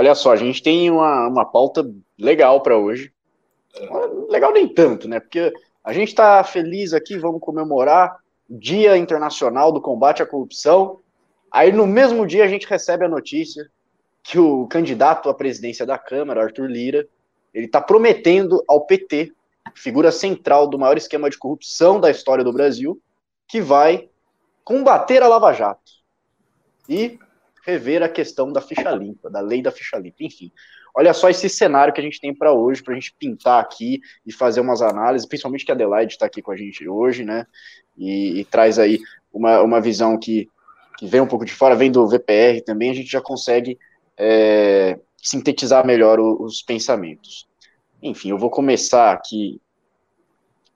Olha só, a gente tem uma, uma pauta legal para hoje. Legal nem tanto, né? Porque a gente está feliz aqui, vamos comemorar o Dia Internacional do Combate à Corrupção. Aí no mesmo dia a gente recebe a notícia que o candidato à presidência da Câmara, Arthur Lira, ele está prometendo ao PT, figura central do maior esquema de corrupção da história do Brasil, que vai combater a Lava Jato e rever a questão da ficha limpa, da lei da ficha limpa, enfim. Olha só esse cenário que a gente tem para hoje, para a gente pintar aqui e fazer umas análises, principalmente que a Adelaide está aqui com a gente hoje, né? E, e traz aí uma, uma visão que, que vem um pouco de fora, vem do VPR também, a gente já consegue é, sintetizar melhor o, os pensamentos. Enfim, eu vou começar aqui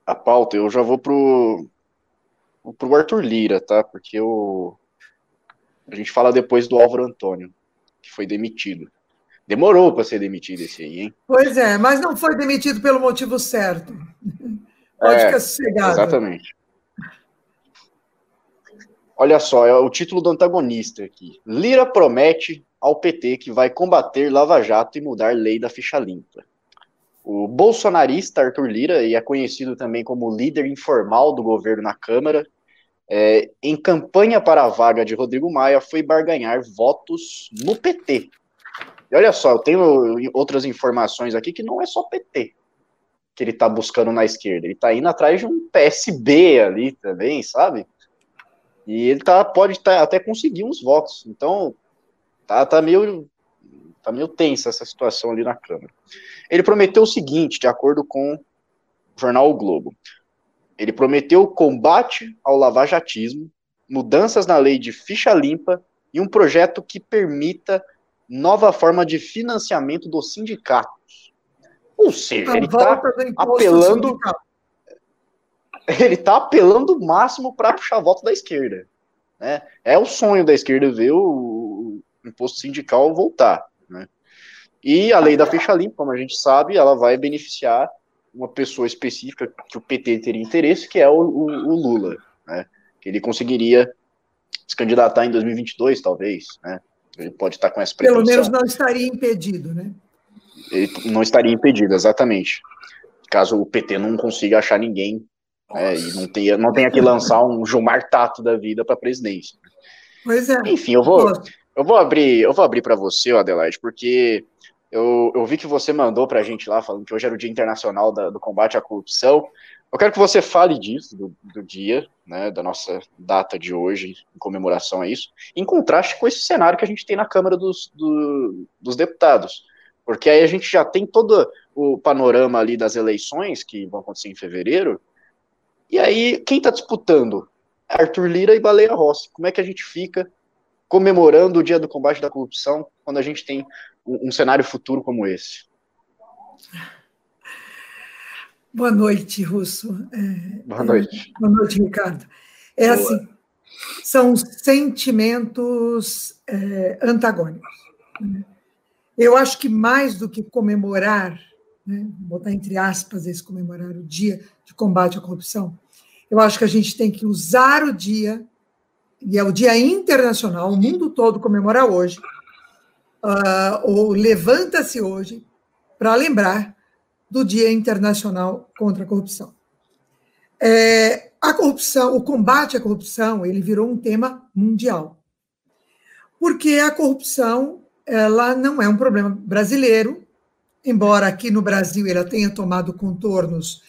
a pauta, eu já vou pro, pro Arthur Lira, tá? Porque eu, a gente fala depois do Álvaro Antônio, que foi demitido. Demorou para ser demitido esse aí, hein? Pois é, mas não foi demitido pelo motivo certo. Pode é, ficar sossegado. Exatamente. Olha só, é o título do antagonista aqui. Lira promete ao PT que vai combater Lava Jato e mudar lei da ficha limpa. O bolsonarista Arthur Lira, e é conhecido também como líder informal do governo na Câmara, é, em campanha para a vaga de Rodrigo Maia, foi barganhar votos no PT. E olha só, eu tenho outras informações aqui que não é só PT que ele está buscando na esquerda, ele está indo atrás de um PSB ali também, sabe? E ele tá, pode tá, até conseguir uns votos. Então, tá, tá meio tá meio tensa essa situação ali na Câmara. Ele prometeu o seguinte, de acordo com o jornal o Globo. Ele prometeu combate ao lavajatismo, mudanças na lei de ficha limpa e um projeto que permita nova forma de financiamento dos sindicatos. Ou seja, ele está apelando. Ele está apelando o máximo para puxar voto da esquerda. Né? É o sonho da esquerda ver o, o imposto sindical voltar. Né? E a lei da ficha limpa, como a gente sabe, ela vai beneficiar uma pessoa específica que o PT teria interesse, que é o, o, o Lula, né? Que ele conseguiria se candidatar em 2022, talvez, né? Ele pode estar com essa pretensão. Pelo menos não estaria impedido, né? Ele não estaria impedido, exatamente. Caso o PT não consiga achar ninguém né, e não tenha, não tenha que lançar um Gilmar Tato da vida para presidência. Pois é. Enfim, eu vou, eu vou abrir, eu vou abrir para você, Adelaide, porque eu, eu vi que você mandou para a gente lá, falando que hoje era o Dia Internacional da, do Combate à Corrupção. Eu quero que você fale disso, do, do, dia, né, da nossa data de hoje, em comemoração a isso, em contraste com esse cenário que a gente tem na Câmara dos, do, dos Deputados. Porque aí a gente já tem todo o panorama ali das eleições que vão acontecer em fevereiro, e aí quem está disputando? Arthur Lira e Baleia Rossi. Como é que a gente fica comemorando o Dia do Combate da Corrupção quando a gente tem um, um cenário futuro como esse? Boa noite, Russo. É, boa noite. É, boa noite, Ricardo. É boa. assim, são sentimentos é, antagônicos. Né? Eu acho que mais do que comemorar, né, botar entre aspas esse comemorar o dia de combate à corrupção, eu acho que a gente tem que usar o dia, e é o Dia Internacional, o mundo todo comemora hoje, uh, ou levanta-se hoje para lembrar do Dia Internacional contra a Corrupção. É, a corrupção, o combate à corrupção, ele virou um tema mundial. Porque a corrupção, ela não é um problema brasileiro, embora aqui no Brasil ela tenha tomado contornos,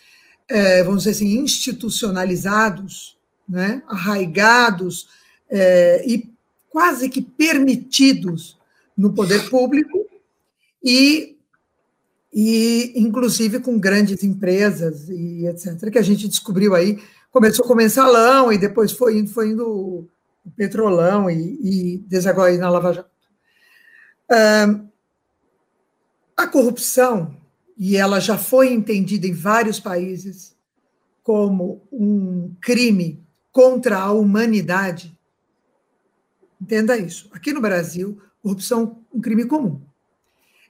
é, vamos dizer assim, institucionalizados, né, arraigados é, e quase que permitidos no poder público e, e inclusive com grandes empresas e etc., que a gente descobriu aí, começou com o mensalão e depois foi indo, foi indo o petrolão e, e desagou aí na Lava Jato. a corrupção, e ela já foi entendida em vários países como um crime contra a humanidade, entenda isso. Aqui no Brasil, corrupção um crime comum.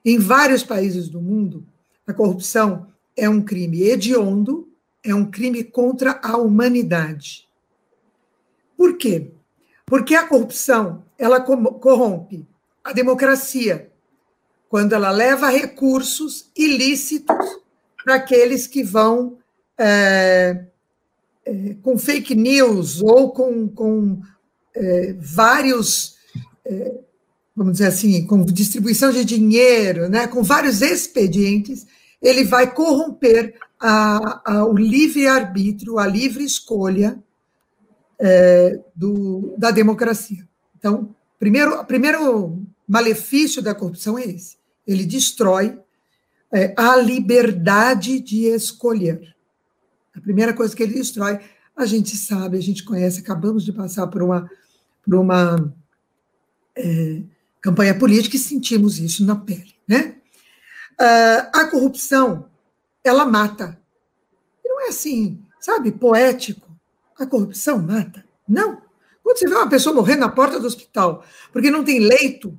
Em vários países do mundo, a corrupção é um crime hediondo, é um crime contra a humanidade. Por quê? Porque a corrupção, ela corrompe a democracia, quando ela leva recursos ilícitos para aqueles que vão é, é, com fake news ou com, com é, vários, é, vamos dizer assim, com distribuição de dinheiro, né, com vários expedientes, ele vai corromper a, a, o livre-arbítrio, a livre escolha é, do, da democracia. Então, primeiro, primeiro malefício da corrupção é esse: ele destrói é, a liberdade de escolher. A primeira coisa que ele destrói, a gente sabe, a gente conhece, acabamos de passar por uma, por uma é, campanha política e sentimos isso na pele. Né? Uh, a corrupção, ela mata. E não é assim, sabe, poético. A corrupção mata. Não. Quando você vê uma pessoa morrer na porta do hospital porque não tem leito,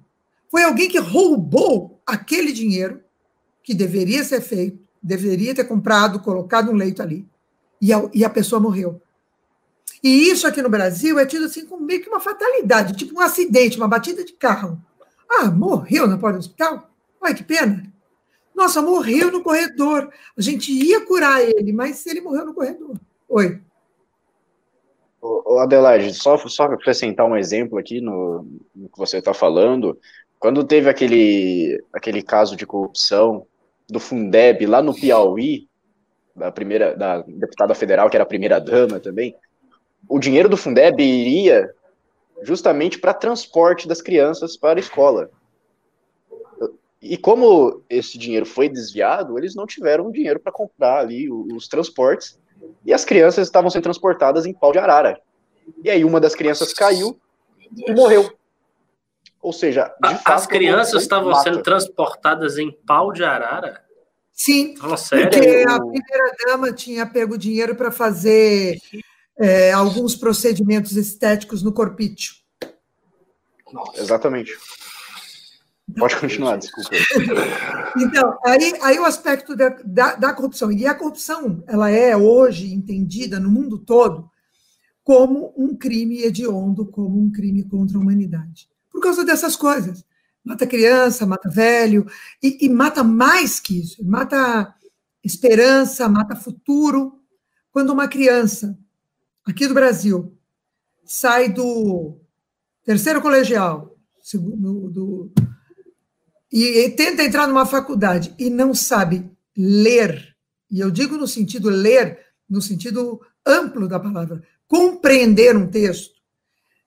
foi alguém que roubou aquele dinheiro que deveria ser feito, deveria ter comprado, colocado um leito ali, e a, e a pessoa morreu. E isso aqui no Brasil é tido assim como meio que uma fatalidade, tipo um acidente, uma batida de carro. Ah, morreu na porta do hospital? Ai, que pena. Nossa, morreu no corredor. A gente ia curar ele, mas ele morreu no corredor. Oi. Adelaide, só, só acrescentar um exemplo aqui no, no que você está falando. Quando teve aquele, aquele caso de corrupção do Fundeb lá no Piauí, da primeira da deputada federal, que era a primeira dama também, o dinheiro do Fundeb iria justamente para transporte das crianças para a escola. E como esse dinheiro foi desviado, eles não tiveram dinheiro para comprar ali os, transportes e as crianças estavam sendo transportadas em pau de arara. E aí uma das crianças caiu e morreu. Ou seja, de fato, as crianças estavam mata. sendo transportadas em pau de arara? Sim, porque a primeira dama tinha pego dinheiro para fazer é, alguns procedimentos estéticos no corpício. Exatamente. Pode continuar, desculpa. Então, aí, aí o aspecto da, da, da, corrupção. E a corrupção, ela é hoje entendida no mundo todo como um crime hediondo, como um crime contra a humanidade por causa dessas coisas. Mata criança, mata velho, e, e mata mais que isso, mata esperança, mata futuro. Quando uma criança, aqui do Brasil, sai do terceiro colegial, do, e, e tenta entrar numa faculdade e não sabe ler, e eu digo no sentido ler, no sentido amplo da palavra, compreender um texto,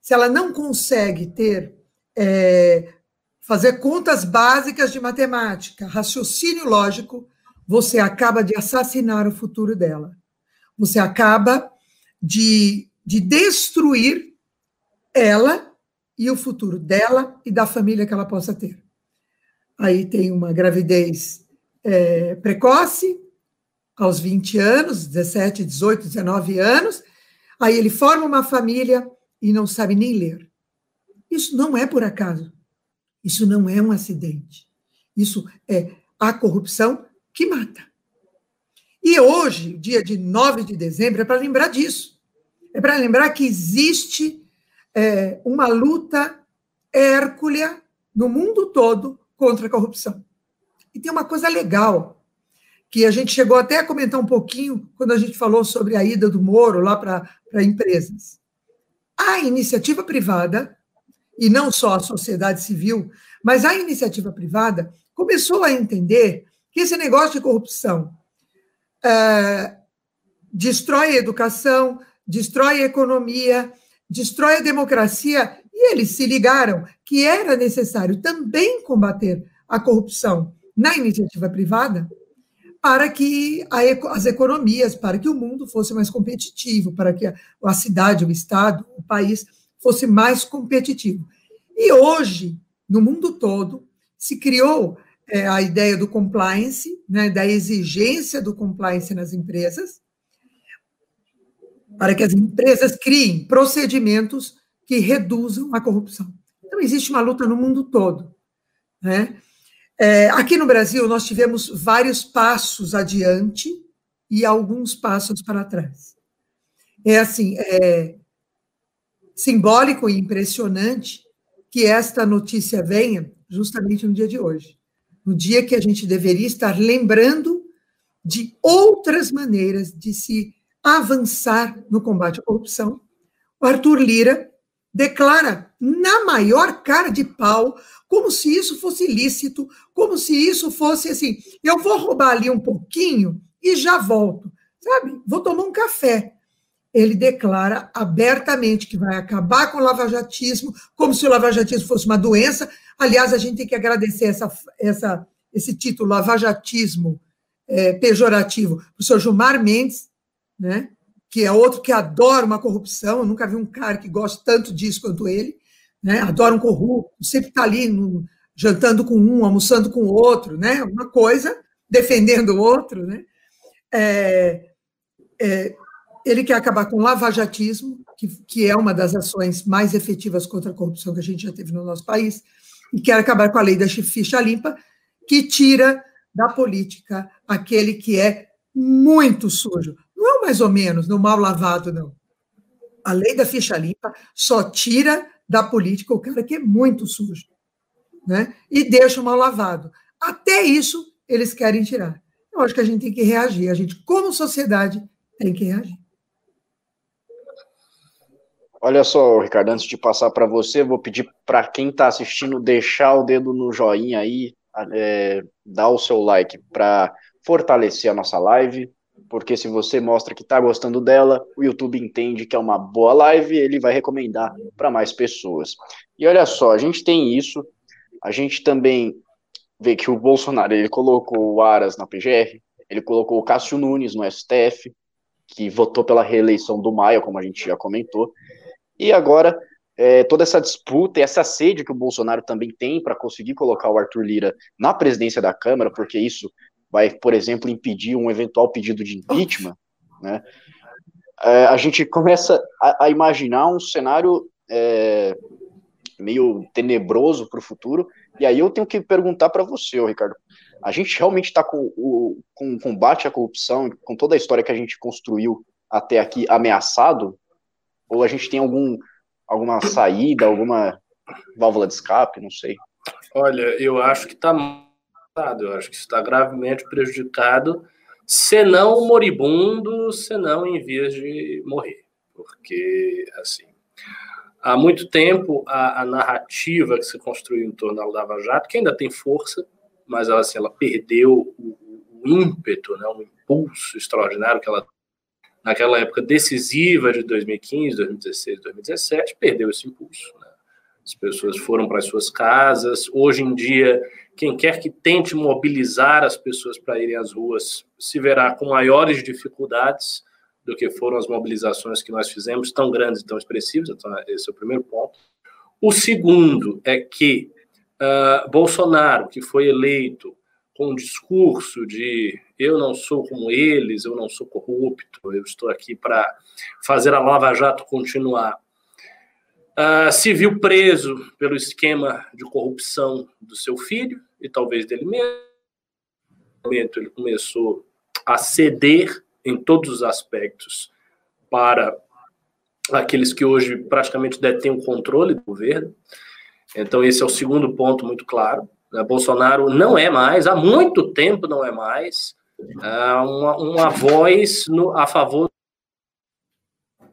se ela não consegue ter é, fazer contas básicas de matemática, raciocínio lógico, você acaba de assassinar o futuro dela. Você acaba de, de destruir ela e o futuro dela e da família que ela possa ter. Aí tem uma gravidez é, precoce, aos 20 anos, 17, 18, 19 anos, aí ele forma uma família e não sabe nem ler. Isso não é por acaso. Isso não é um acidente. Isso é a corrupção que mata. E hoje, dia de 9 de dezembro, é para lembrar disso. É para lembrar que existe é, uma luta hérculea no mundo todo contra a corrupção. E tem uma coisa legal, que a gente chegou até a comentar um pouquinho quando a gente falou sobre a ida do Moro lá para empresas. A iniciativa privada e não só a sociedade civil, mas a iniciativa privada começou a entender que esse negócio de corrupção é, destrói a educação, destrói a economia, destrói a democracia, e eles se ligaram que era necessário também combater a corrupção na iniciativa privada para que a, as economias, para que o mundo fosse mais competitivo, para que a, a cidade, o Estado, o país fosse mais competitivo. E hoje, no mundo todo, se criou é, a ideia do compliance, né, da exigência do compliance nas empresas, para que as empresas criem procedimentos que reduzam a corrupção. Então, existe uma luta no mundo todo. Né? É, aqui no Brasil, nós tivemos vários passos adiante e alguns passos para trás. É assim, é, simbólico e impressionante que esta notícia venha justamente no dia de hoje. No dia que a gente deveria estar lembrando de outras maneiras de se avançar no combate à corrupção, o Arthur Lira declara na maior cara de pau, como se isso fosse ilícito, como se isso fosse assim, eu vou roubar ali um pouquinho e já volto, sabe? Vou tomar um café. Ele declara abertamente que vai acabar com o lavajatismo, como se o lavajatismo fosse uma doença. Aliás, a gente tem que agradecer essa, essa, esse título, lavajatismo é, pejorativo, para o senhor Gilmar Mendes, né? que é outro que adora uma corrupção. Eu nunca vi um cara que gosta tanto disso quanto ele. Né? Adora um corrupto, sempre está ali no, jantando com um, almoçando com o outro, né? uma coisa, defendendo o outro. Né? É, é, ele quer acabar com o lavajatismo, que, que é uma das ações mais efetivas contra a corrupção que a gente já teve no nosso país, e quer acabar com a lei da ficha limpa, que tira da política aquele que é muito sujo, não é mais ou menos, no mal lavado, não. A lei da ficha limpa só tira da política o cara que é muito sujo, né? E deixa o mal lavado. Até isso eles querem tirar. Eu acho que a gente tem que reagir. A gente, como sociedade, tem que reagir. Olha só, Ricardo, antes de passar para você, vou pedir para quem está assistindo deixar o dedo no joinha aí, é, dar o seu like para fortalecer a nossa live, porque se você mostra que está gostando dela, o YouTube entende que é uma boa live e ele vai recomendar para mais pessoas. E olha só, a gente tem isso, a gente também vê que o Bolsonaro ele colocou o Aras na PGR, ele colocou o Cássio Nunes no STF, que votou pela reeleição do Maia, como a gente já comentou, e agora é, toda essa disputa e essa sede que o Bolsonaro também tem para conseguir colocar o Arthur Lira na presidência da Câmara, porque isso vai, por exemplo, impedir um eventual pedido de impeachment, né? É, a gente começa a, a imaginar um cenário é, meio tenebroso para o futuro. E aí eu tenho que perguntar para você, Ricardo. A gente realmente está com o com o combate à corrupção, com toda a história que a gente construiu até aqui ameaçado? Ou a gente tem algum, alguma saída, alguma válvula de escape? Não sei. Olha, eu acho que está eu acho que está gravemente prejudicado, se não moribundo, se não em vias de morrer. Porque, assim, há muito tempo a, a narrativa que se construiu em torno da Lava Jato, que ainda tem força, mas ela, assim, ela perdeu o, o ímpeto, né, o impulso extraordinário que ela naquela época decisiva de 2015, 2016, 2017, perdeu esse impulso. Né? As pessoas foram para as suas casas. Hoje em dia, quem quer que tente mobilizar as pessoas para irem às ruas se verá com maiores dificuldades do que foram as mobilizações que nós fizemos, tão grandes e tão expressivas. Então, esse é o primeiro ponto. O segundo é que uh, Bolsonaro, que foi eleito com um discurso de eu não sou como eles, eu não sou corrupto, eu estou aqui para fazer a Lava Jato continuar Uh, se viu preso pelo esquema de corrupção do seu filho e talvez dele mesmo. Momento ele começou a ceder em todos os aspectos para aqueles que hoje praticamente detêm o controle do governo. Então esse é o segundo ponto muito claro. Né? Bolsonaro não é mais, há muito tempo não é mais, uh, uma, uma voz no, a favor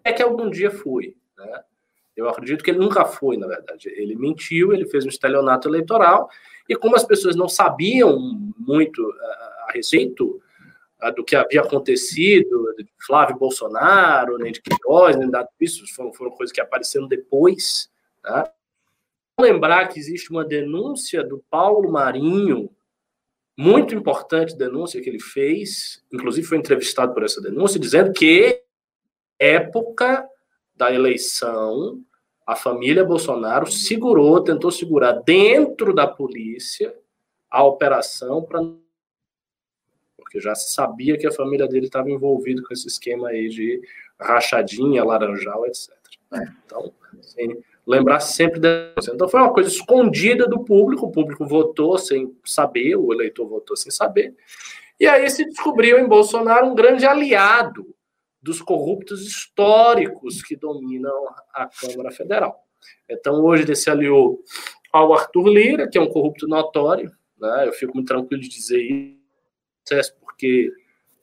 é que algum dia foi. Né? Eu acredito que ele nunca foi, na verdade. Ele mentiu, ele fez um estelionato eleitoral, e como as pessoas não sabiam muito a, a respeito a, do que havia acontecido, de Flávio Bolsonaro, nem de Queiroz, nem nada disso, foram, foram coisas que apareceram depois. Tá? Lembrar que existe uma denúncia do Paulo Marinho, muito importante denúncia que ele fez, inclusive foi entrevistado por essa denúncia, dizendo que época da eleição, a família Bolsonaro segurou, tentou segurar dentro da polícia a operação para porque já se sabia que a família dele estava envolvida com esse esquema aí de rachadinha, laranjal, etc. É. Então, assim, lembrar sempre dessa. Então, foi uma coisa escondida do público, o público votou sem saber, o eleitor votou sem saber, e aí se descobriu em Bolsonaro um grande aliado dos corruptos históricos que dominam a Câmara Federal. Então, hoje ele se aliou ao Arthur Lira, que é um corrupto notório, né? eu fico muito tranquilo de dizer isso, porque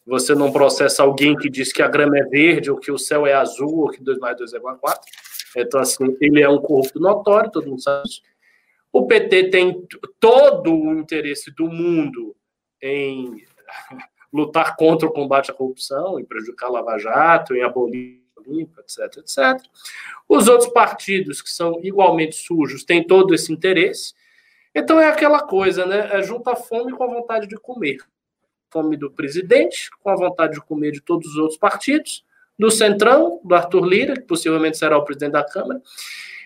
você não processa alguém que diz que a grama é verde, ou que o céu é azul, ou que 2 mais 2 é igual a 4. Então, assim, ele é um corrupto notório, todo mundo sabe isso. O PT tem todo o interesse do mundo em lutar contra o combate à corrupção, em prejudicar Lava Jato, em abolir limpa, etc, etc. Os outros partidos que são igualmente sujos têm todo esse interesse. Então é aquela coisa, né? É junta a fome com a vontade de comer. Fome do presidente, com a vontade de comer de todos os outros partidos, do Centrão, do Arthur Lira, que possivelmente será o presidente da Câmara.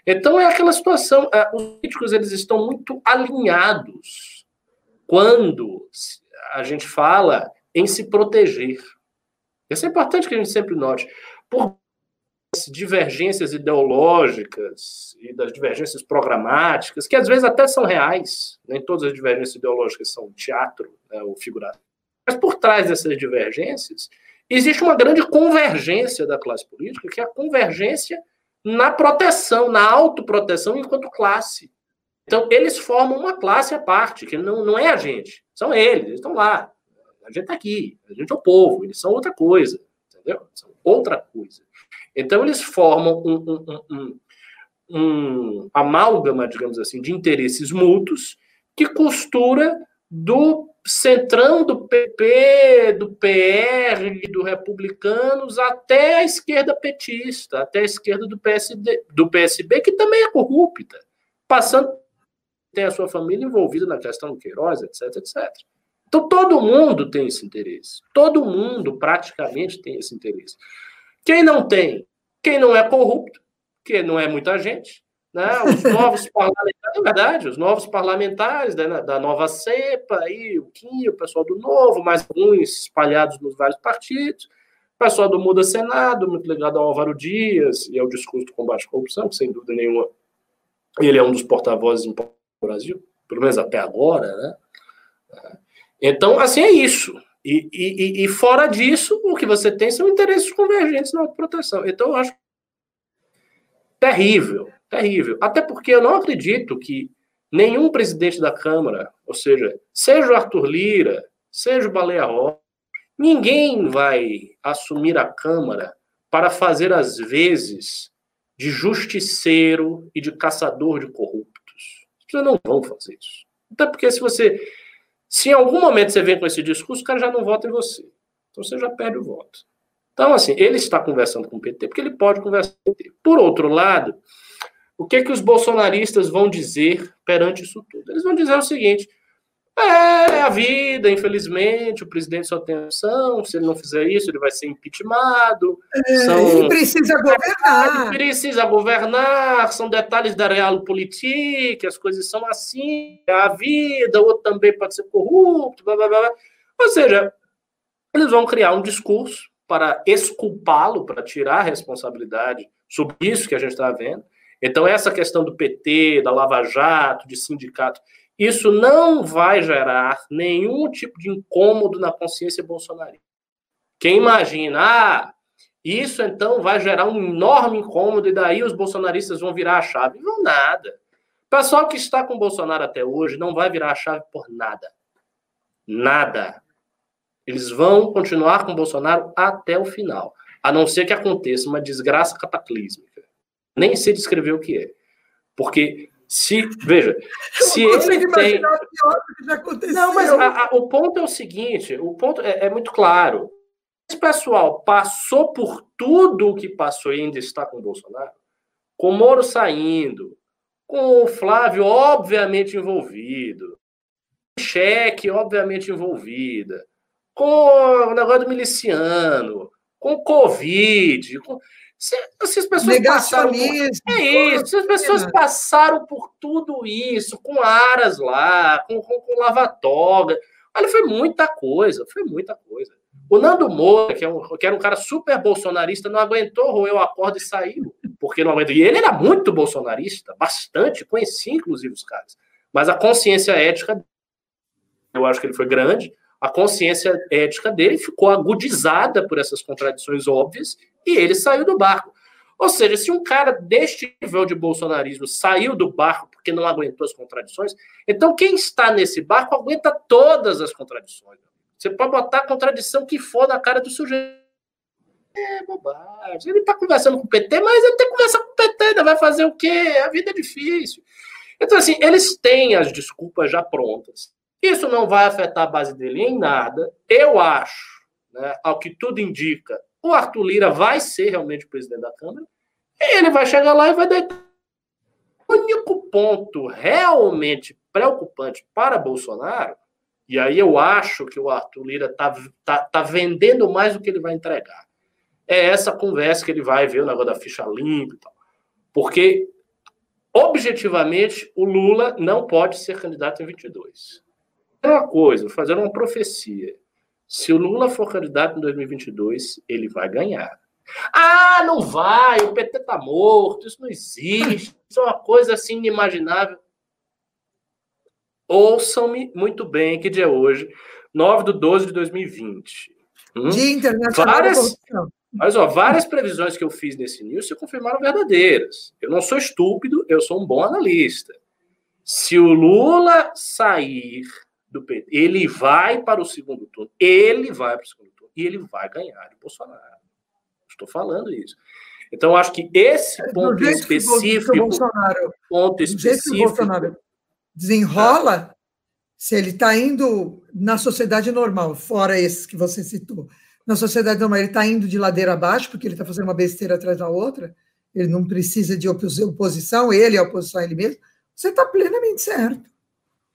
Então é aquela situação, é, os políticos eles estão muito alinhados quando a gente fala em se proteger. Isso é importante que a gente sempre note. Por divergências ideológicas e das divergências programáticas, que às vezes até são reais, nem todas as divergências ideológicas são teatro né, ou figurado. Mas por trás dessas divergências, existe uma grande convergência da classe política, que é a convergência na proteção, na autoproteção enquanto classe. Então, eles formam uma classe à parte, que não, não é a gente, são eles, eles estão lá. A gente está aqui, a gente é o povo, eles são outra coisa, entendeu? São outra coisa. Então, eles formam um, um, um, um amálgama, digamos assim, de interesses mútuos que costura do centrão do PP, do PR, do Republicanos, até a esquerda petista, até a esquerda do, PSD, do PSB, que também é corrupta, passando tem a sua família envolvida na questão do Queiroz, etc, etc. Então todo mundo tem esse interesse. Todo mundo praticamente tem esse interesse. Quem não tem? Quem não é corrupto, que não é muita gente, né? Os novos parlamentares, é verdade, os novos parlamentares da, da nova cepa, aí, o Quinho, o pessoal do Novo, mais alguns espalhados nos vários partidos, o pessoal do Muda Senado, muito ligado ao Álvaro Dias e ao discurso do combate à corrupção, que sem dúvida nenhuma ele é um dos porta-vozes do Brasil, pelo menos até agora, né? Então, assim, é isso. E, e, e, fora disso, o que você tem são interesses convergentes na proteção. Então, eu acho terrível, terrível. Até porque eu não acredito que nenhum presidente da Câmara, ou seja, seja o Arthur Lira, seja o Baleia Rocha, ninguém vai assumir a Câmara para fazer as vezes de justiceiro e de caçador de corruptos. Vocês não vão fazer isso. Até porque se você se em algum momento você vem com esse discurso, o cara já não vota em você. Então você já perde o voto. Então, assim, ele está conversando com o PT porque ele pode conversar com o PT. Por outro lado, o que, é que os bolsonaristas vão dizer perante isso tudo? Eles vão dizer o seguinte: é a vida, infelizmente, o presidente só tem opção, se ele não fizer isso, ele vai ser impeachmentado. É, são... Ele precisa governar. Ele precisa governar, são detalhes da realpolitik, as coisas são assim, é a vida, o outro também pode ser corrupto, blá, blá, blá. Ou seja, eles vão criar um discurso para exculpá-lo, para tirar a responsabilidade sobre isso que a gente está vendo. Então, essa questão do PT, da Lava Jato, de sindicato, isso não vai gerar nenhum tipo de incômodo na consciência bolsonarista. Quem imagina, ah, isso então vai gerar um enorme incômodo e daí os bolsonaristas vão virar a chave. Não, nada. O pessoal que está com o Bolsonaro até hoje não vai virar a chave por nada. Nada. Eles vão continuar com o Bolsonaro até o final. A não ser que aconteça uma desgraça cataclísmica. Nem sei descrever o que é. Porque se, veja, se ele tem. Não, mas a, a, o ponto é o seguinte: o ponto é, é, muito claro. Esse pessoal passou por tudo o que passou e ainda está com o Bolsonaro, com o Moro saindo, com o Flávio, obviamente, envolvido, cheque, obviamente, envolvida, com o negócio do miliciano, com o Covid, com se, se as pessoas passaram por, é isso, se as pessoas passaram por tudo isso, com aras lá, com, com, com lava-toga, olha, foi muita coisa, foi muita coisa. O Nando Moura, que, é um, que era um cara super bolsonarista, não aguentou roeu a corda e saiu, porque não aguentou. E ele era muito bolsonarista, bastante, conhecia inclusive os caras. Mas a consciência ética, eu acho que ele foi grande, a consciência ética dele ficou agudizada por essas contradições óbvias e ele saiu do barco. Ou seja, se um cara deste nível de bolsonarismo saiu do barco porque não aguentou as contradições. Então, quem está nesse barco aguenta todas as contradições. Você pode botar a contradição que for na cara do sujeito. É bobagem. Ele está conversando com o PT, mas ele tem que conversar com o PT, ainda vai fazer o quê? A vida é difícil. Então, assim, eles têm as desculpas já prontas. Isso não vai afetar a base dele em nada. Eu acho, né, ao que tudo indica, o Arthur Lira vai ser realmente o presidente da Câmara. Ele vai chegar lá e vai deitar. O único ponto realmente preocupante para Bolsonaro, e aí eu acho que o Arthur Lira está tá, tá vendendo mais do que ele vai entregar, é essa conversa que ele vai ver o negócio da ficha limpa e tal. Porque, objetivamente, o Lula não pode ser candidato em 22. É uma coisa, fazer uma profecia. Se o Lula for candidato em 2022, ele vai ganhar. Ah, não vai, o PT tá morto, isso não existe, isso é uma coisa assim inimaginável. Ouçam-me muito bem que dia é hoje, 9 de 12 de 2020. Hum? Dia Internacional várias, Mas, ó, várias previsões que eu fiz nesse news se confirmaram verdadeiras. Eu não sou estúpido, eu sou um bom analista. Se o Lula sair do PT. Ele vai para o segundo turno. Ele vai para o segundo turno. E ele vai ganhar de Bolsonaro. Estou falando isso. Então, acho que esse é, ponto específico. Que Bolsonaro, ponto específico. Que Bolsonaro desenrola, se ele está indo na sociedade normal, fora esses que você citou, na sociedade normal, ele está indo de ladeira abaixo, porque ele está fazendo uma besteira atrás da outra, ele não precisa de oposição, ele é oposição a ele mesmo, você está plenamente certo.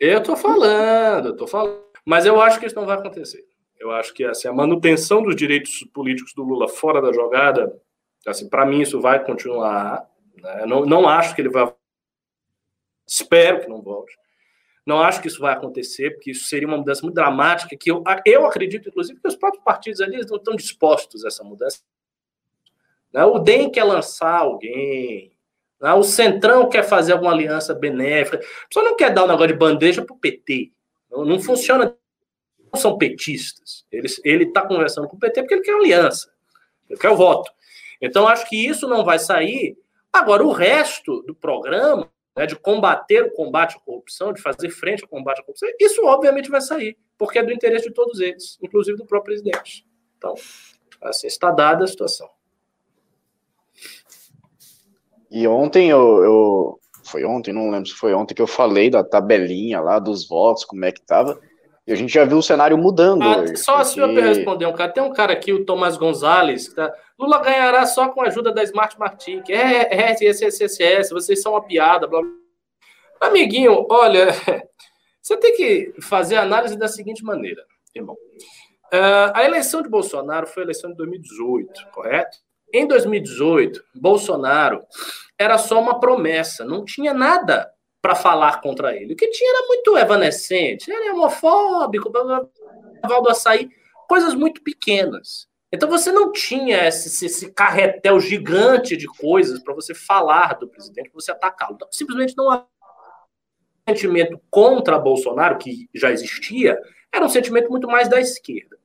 Eu estou falando, eu tô falando. Mas eu acho que isso não vai acontecer. Eu acho que assim, a manutenção dos direitos políticos do Lula fora da jogada, assim, para mim isso vai continuar. Né? Não, não acho que ele vai. Espero que não volte. Não acho que isso vai acontecer, porque isso seria uma mudança muito dramática, que eu, eu acredito, inclusive, que os próprios partidos ali não estão dispostos a essa mudança. Né? O DEM quer lançar alguém, né? O Centrão quer fazer alguma aliança benéfica. Pessoa não quer dar um negócio de bandeja para o PT. Não, não, funciona. Não são petistas. Ele está conversando com o PT porque ele quer aliança. Ele quer o voto. Então, acho que isso não vai sair. Agora, o resto do programa, né, de combater o combate à corrupção, de fazer frente ao combate à corrupção, isso obviamente vai sair, porque é do interesse de todos eles, inclusive do próprio presidente. Então, assim, está dada a situação. E ontem eu, eu, Foi ontem, não lembro se foi ontem que eu falei da tabelinha lá dos votos, como é que tava. E a gente já viu o cenário mudando. Ah, hoje, só porque... assim eu responder um cara. Tem um cara aqui, o Tomás Gonzalez, que tá. Lula ganhará só com a ajuda da Smart Martin. Que é, é, é, SSS, vocês são uma piada, blá, blá. Amiguinho, olha, você tem que fazer a análise da seguinte maneira, irmão. Uh, a eleição de Bolsonaro foi a eleição de 2018, correto? Em 2018, Bolsonaro era só uma promessa, não tinha nada para falar contra ele. O que tinha era muito evanescente, é homofóbico, Valdo Açaí, coisas muito pequenas. Então você não tinha esse, esse carretel gigante de coisas para você falar do presidente, para você atacá-lo. Então, simplesmente não um sentimento contra Bolsonaro, que já existia, era um sentimento muito mais da esquerda.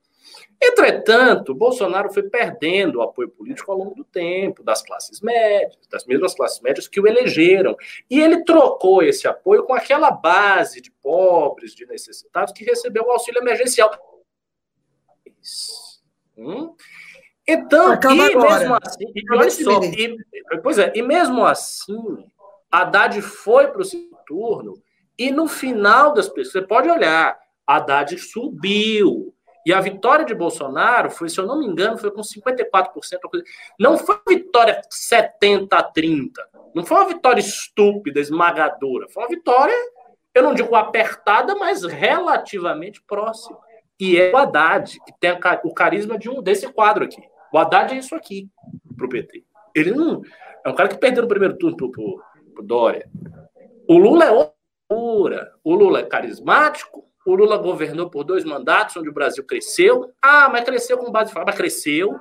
Entretanto, Bolsonaro foi perdendo o apoio político ao longo do tempo, das classes médias, das mesmas classes médias que o elegeram. E ele trocou esse apoio com aquela base de pobres, de necessitados, que recebeu o auxílio emergencial. Hum? Então, Acaba e agora. mesmo assim, e olha só, e, pois é, e mesmo assim, Haddad foi para o segundo turno, e no final das pesquisas, você pode olhar, Haddad subiu, e a vitória de Bolsonaro foi, se eu não me engano, foi com 54%. Não foi uma vitória 70 a 30. Não foi uma vitória estúpida, esmagadora. Foi uma vitória, eu não digo apertada, mas relativamente próxima. E é o Haddad, que tem o carisma de um desse quadro aqui. O Haddad é isso aqui para o PT. Ele não. É um cara que perdeu no primeiro turno para o Dória. O Lula é outra. O Lula é carismático, o Lula governou por dois mandatos, onde o Brasil cresceu. Ah, mas cresceu com base de mas cresceu.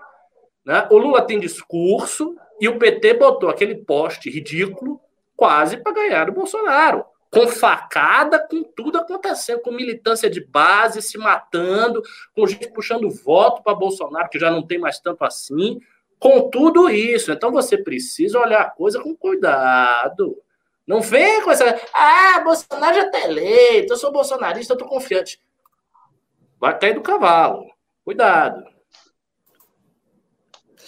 Né? O Lula tem discurso e o PT botou aquele poste ridículo quase para ganhar o Bolsonaro. Com facada, com tudo acontecendo, com militância de base se matando, com gente puxando voto para Bolsonaro, que já não tem mais tanto assim, com tudo isso. Então você precisa olhar a coisa com cuidado. Não vem com essa. Ah, Bolsonaro já tá eleito, eu sou bolsonarista, eu tô confiante. Vai cair do cavalo. Cuidado.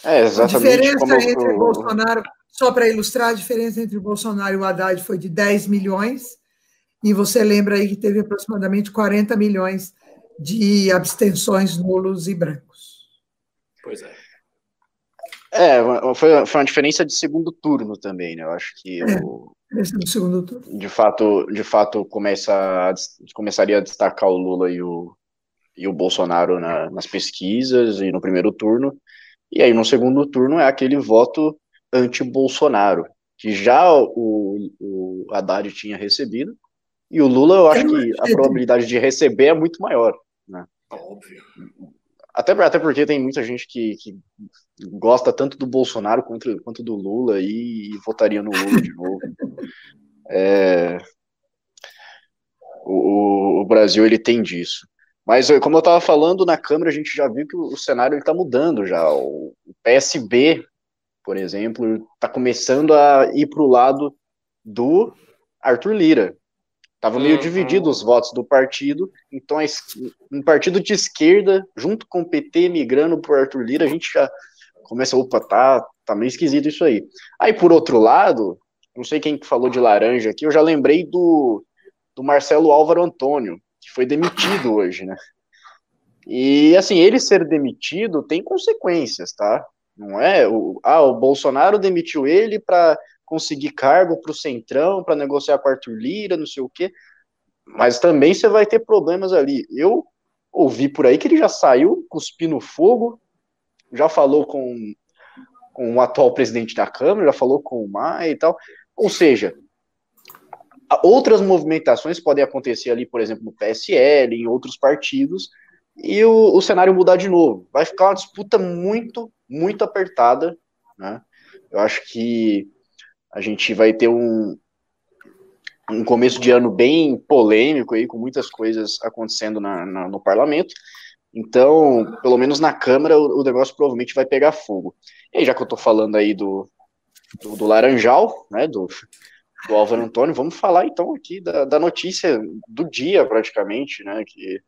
É, exatamente. A diferença como... entre o Bolsonaro, só para ilustrar, a diferença entre o Bolsonaro e o Haddad foi de 10 milhões, e você lembra aí que teve aproximadamente 40 milhões de abstenções nulos e brancos. Pois é. É, foi, foi uma diferença de segundo turno também, né? Eu acho que é, o. de fato, de fato começa a, começaria a destacar o Lula e o, e o Bolsonaro na, nas pesquisas e no primeiro turno. E aí no segundo turno é aquele voto anti-Bolsonaro, que já o, o Haddad tinha recebido, e o Lula eu acho que a probabilidade de receber é muito maior. Né? Óbvio. Até, até porque tem muita gente que, que gosta tanto do Bolsonaro quanto, quanto do Lula e, e votaria no Lula de novo. É, o, o, Brasil ele tem disso. Mas como eu estava falando na Câmara, a gente já viu que o, o cenário está mudando já. O, o PSB, por exemplo, está começando a ir para o lado do Arthur Lira. Tava meio uhum. dividido os votos do partido, então um partido de esquerda, junto com o PT migrando por Arthur Lira, a gente já começa, opa, tá, tá meio esquisito isso aí. Aí, por outro lado, não sei quem falou de laranja aqui, eu já lembrei do, do Marcelo Álvaro Antônio, que foi demitido hoje, né? E, assim, ele ser demitido tem consequências, tá? Não é? O, ah, o Bolsonaro demitiu ele para conseguir cargo para o Centrão, para negociar com Arthur Lira, não sei o quê. Mas também você vai ter problemas ali. Eu ouvi por aí que ele já saiu cuspindo fogo, já falou com, com o atual presidente da Câmara, já falou com o Maia e tal. Ou seja, outras movimentações podem acontecer ali, por exemplo, no PSL, em outros partidos, e o, o cenário mudar de novo. Vai ficar uma disputa muito, muito apertada. Né? Eu acho que a gente vai ter um, um começo de ano bem polêmico aí, com muitas coisas acontecendo na, na, no parlamento. Então, pelo menos na Câmara, o, o, negócio provavelmente vai pegar fogo. E aí, já que eu tô falando aí do, do, do Laranjal, né, do, do Álvaro Antônio, vamos falar então aqui da, da notícia do dia, praticamente, né, que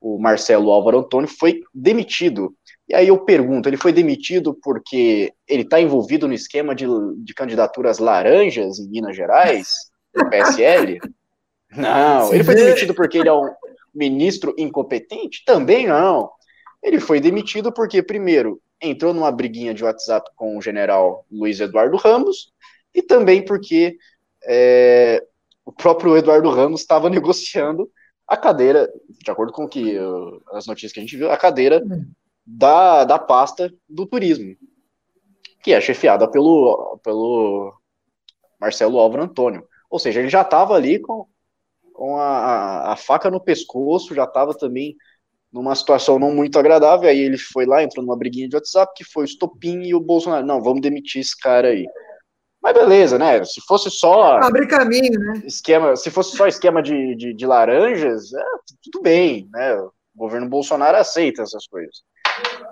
o Marcelo Álvaro Antônio foi demitido e aí eu pergunto, ele foi demitido porque ele está envolvido no esquema de, de candidaturas laranjas em Minas Gerais, do PSL? Não. Ele foi demitido porque ele é um ministro incompetente? Também não. Ele foi demitido porque, primeiro, entrou numa briguinha de WhatsApp com o general Luiz Eduardo Ramos, e também porque é, o próprio Eduardo Ramos estava negociando a cadeira, de acordo com que as notícias que a gente viu, a cadeira da, da pasta do turismo, que é chefiada pelo, pelo Marcelo Álvaro Antônio. Ou seja, ele já estava ali com, com a, a, faca no pescoço, já estava também numa situação não muito agradável, aí ele foi lá, entrou numa briguinha de WhatsApp, que foi o estopim e o Bolsonaro, não, vamos demitir esse cara aí. Mas beleza, né? Se fosse só. Abre caminho, né? Esquema, se fosse só esquema de, de, de laranjas, é, tudo bem, né? O governo Bolsonaro aceita essas coisas.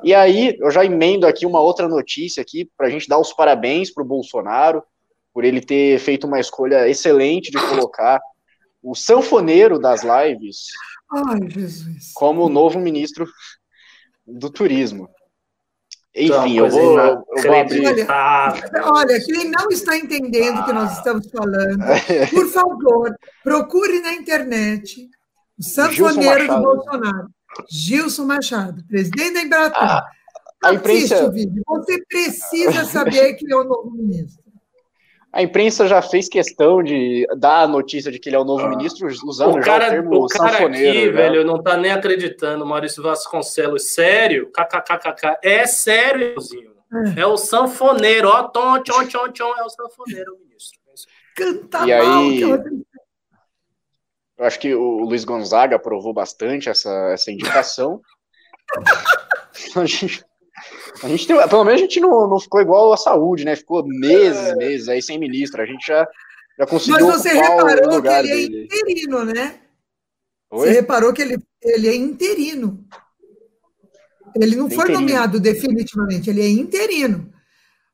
E aí, eu já emendo aqui uma outra notícia aqui, para a gente dar os parabéns para o Bolsonaro, por ele ter feito uma escolha excelente de colocar o sanfoneiro das lives Ai, como o novo ministro do turismo. Enfim, eu vou, eu, vou abrir. Olha, olha, quem não está entendendo o que nós estamos falando, por favor, procure na internet o sanfoneiro do Bolsonaro. Gilson Machado, presidente da Embratur. Ah, a imprensa... Você precisa saber que é o novo ministro. A imprensa já fez questão de dar a notícia de que ele é o novo ah. ministro, usando o cara, já o termo o cara sanfoneiro. Aqui, né? velho, não tá nem acreditando, Maurício Vasconcelos. Sério? KKKKK. É sério. É. é o sanfoneiro. Ó, tom, tchon, tchon, tchon. É o sanfoneiro, ministro. Canta e mal, aí... Eu acho que o Luiz Gonzaga aprovou bastante essa, essa indicação. a gente, a gente tem, pelo menos a gente não, não ficou igual a saúde, né? Ficou meses, meses aí sem ministro. A gente já, já conseguiu Mas você reparou que ele é é interino, né? Oi? Você reparou que ele, ele é interino. Ele não foi interino. nomeado definitivamente, ele é interino.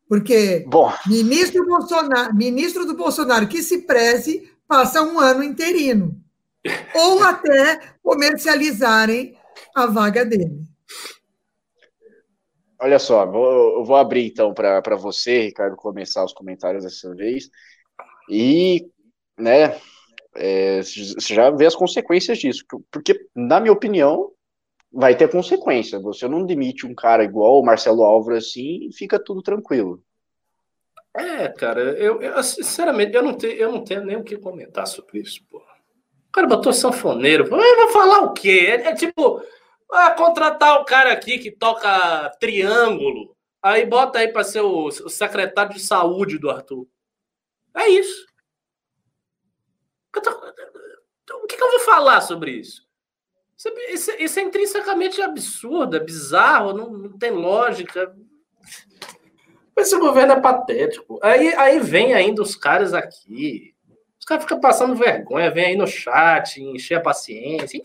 Porque Bom. Ministro, Bolsonaro, ministro do Bolsonaro que se preze passa um ano interino. Ou até comercializarem a vaga dele. Olha só, vou, eu vou abrir então para você, Ricardo, começar os comentários dessa vez. E, né, é, você já vê as consequências disso. Porque, na minha opinião, vai ter consequência. Você não demite um cara igual o Marcelo Álvares assim e fica tudo tranquilo. É, cara, eu, eu, sinceramente, eu não, tenho, eu não tenho nem o que comentar sobre isso, pô. O cara botou sanfoneiro. Eu vou falar o quê? É, é tipo, ah, contratar o cara aqui que toca triângulo. Aí bota aí para ser o, secretário de saúde do Arthur. É isso. O que, que eu vou falar sobre isso? Isso, isso é intrinsecamente absurdo, é bizarro, não, não tem lógica. Esse governo é patético. Aí, aí vem ainda os caras aqui. Os caras ficam passando vergonha, vem aí no chat, encher a paciência.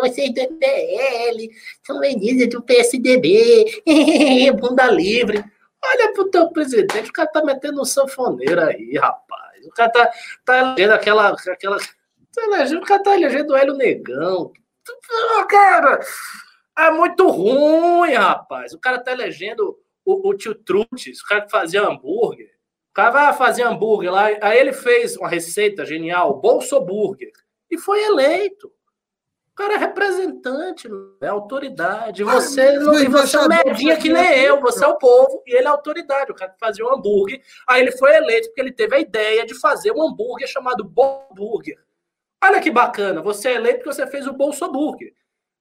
Vocês do MBL, são meninas do PSDB, bunda livre. Olha pro teu presidente, o cara tá metendo um sanfoneiro aí, rapaz. O cara tá, tá elegendo aquela. aquela tá o cara tá elegendo o Hélio Negão. Cara, é muito ruim, rapaz. O cara tá elegendo o, o tio Trutes, o cara que fazia hambúrguer. O cara vai fazer hambúrguer lá, aí ele fez uma receita genial, Bolso Burger, e foi eleito. O cara é representante, é autoridade. Você ah, não, e você é um merdinha que nem eu, você é o povo e ele é autoridade. O cara que fazia um hambúrguer, aí ele foi eleito porque ele teve a ideia de fazer um hambúrguer chamado Bom Burger. Olha que bacana, você é eleito porque você fez o Bolso Burger.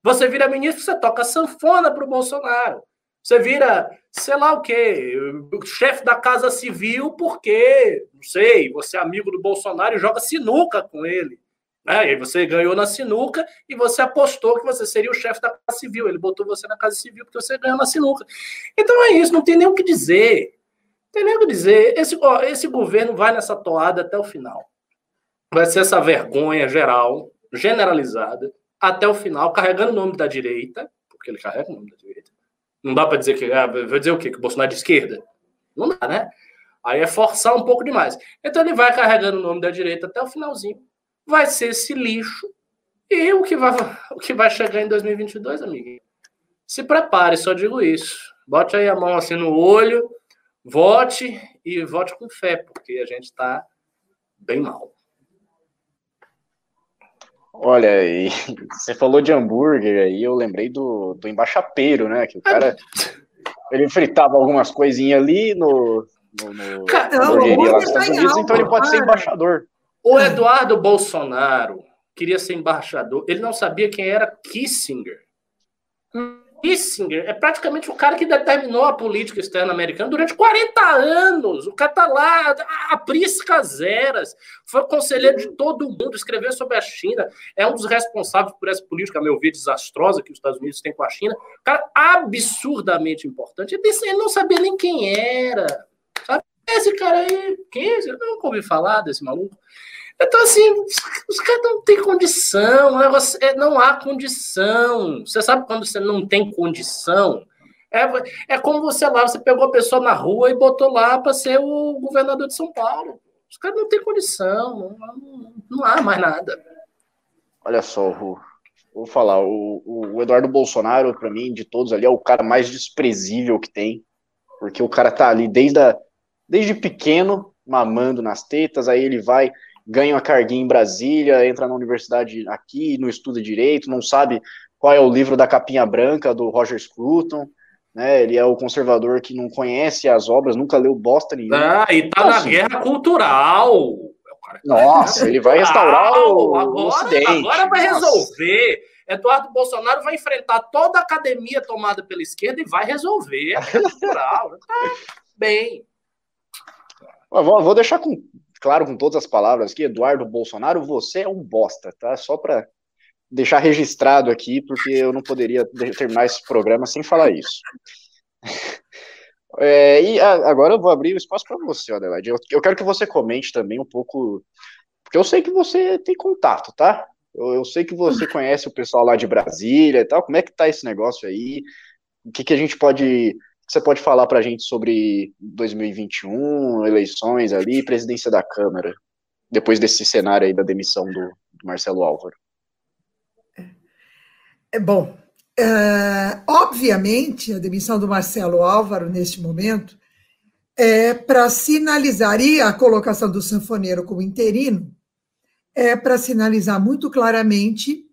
Você vira ministro, você toca sanfona para o Bolsonaro. Você vira, sei lá o quê, chefe da Casa Civil, porque, não sei, você é amigo do Bolsonaro e joga sinuca com ele. Né? E você ganhou na sinuca e você apostou que você seria o chefe da Casa Civil. Ele botou você na Casa Civil porque você ganhou na sinuca. Então é isso, não tem nem o que dizer. Não tem nem o que dizer. Esse, ó, esse governo vai nessa toada até o final. Vai ser essa vergonha geral, generalizada, até o final, carregando o nome da direita, porque ele carrega o nome da direita não dá para dizer que. Ah, vou dizer o quê? Que o Bolsonaro é de esquerda? Não dá, né? Aí é forçar um pouco demais. Então ele vai carregando o nome da direita até o finalzinho. Vai ser esse lixo. E o que vai, o que vai chegar em 2022, amiguinho? Se prepare, só digo isso. Bote aí a mão assim no olho, vote e vote com fé, porque a gente está bem mal. Olha, você falou de hambúrguer aí, eu lembrei do, do embaixapeiro, né? Que o cara ele fritava algumas coisinhas ali no, no, no hamburgueria lá dos Estados Unidos, então ele pode ser embaixador. O Eduardo Bolsonaro queria ser embaixador, ele não sabia quem era Kissinger. Kissinger é praticamente o cara que determinou a política externa americana durante 40 anos. O cara tá lá, a prisca zeras, foi conselheiro de todo mundo, escreveu sobre a China, é um dos responsáveis por essa política, a meu ver, desastrosa que os Estados Unidos têm com a China. O cara absurdamente importante. Ele não sabia nem quem era. Sabe? Esse cara aí, quem? É Eu nunca ouvi falar desse maluco. Então, assim, os caras não têm condição, é, não há condição. Você sabe quando você não tem condição? É, é como você lá, você pegou a pessoa na rua e botou lá para ser o governador de São Paulo. Os caras não têm condição, não, não, não há mais nada. Olha só, Ru, vou falar, o, o Eduardo Bolsonaro, para mim, de todos ali, é o cara mais desprezível que tem, porque o cara tá ali desde, a, desde pequeno, mamando nas tetas, aí ele vai ganha uma carguinha em Brasília, entra na universidade aqui, não estuda direito, não sabe qual é o livro da capinha branca do Roger Scruton, né? Ele é o conservador que não conhece as obras, nunca leu bosta nenhuma. Ah, e tá então, na assim, guerra cultural. Nossa, ele vai restaurar o, agora, o Ocidente. Agora vai Nossa. resolver. Eduardo Bolsonaro vai enfrentar toda a academia tomada pela esquerda e vai resolver. É cultural. Tá bem. Vou, vou deixar com claro com todas as palavras aqui, Eduardo Bolsonaro, você é um bosta, tá? Só para deixar registrado aqui, porque eu não poderia terminar esse programa sem falar isso. É, e agora eu vou abrir o espaço para você, Adelaide. Eu, eu, quero que você comente também um pouco, porque eu sei que você tem contato, tá? Eu, eu, sei que você conhece o pessoal lá de Brasília e tal. Como é que tá esse negócio aí? O que, que a gente pode você pode falar para a gente sobre 2021, eleições ali, presidência da Câmara, depois desse cenário aí da demissão do, do Marcelo Álvaro? É bom. É, obviamente, a demissão do Marcelo Álvaro neste momento é para sinalizar e a colocação do sanfoneiro como interino é para sinalizar muito claramente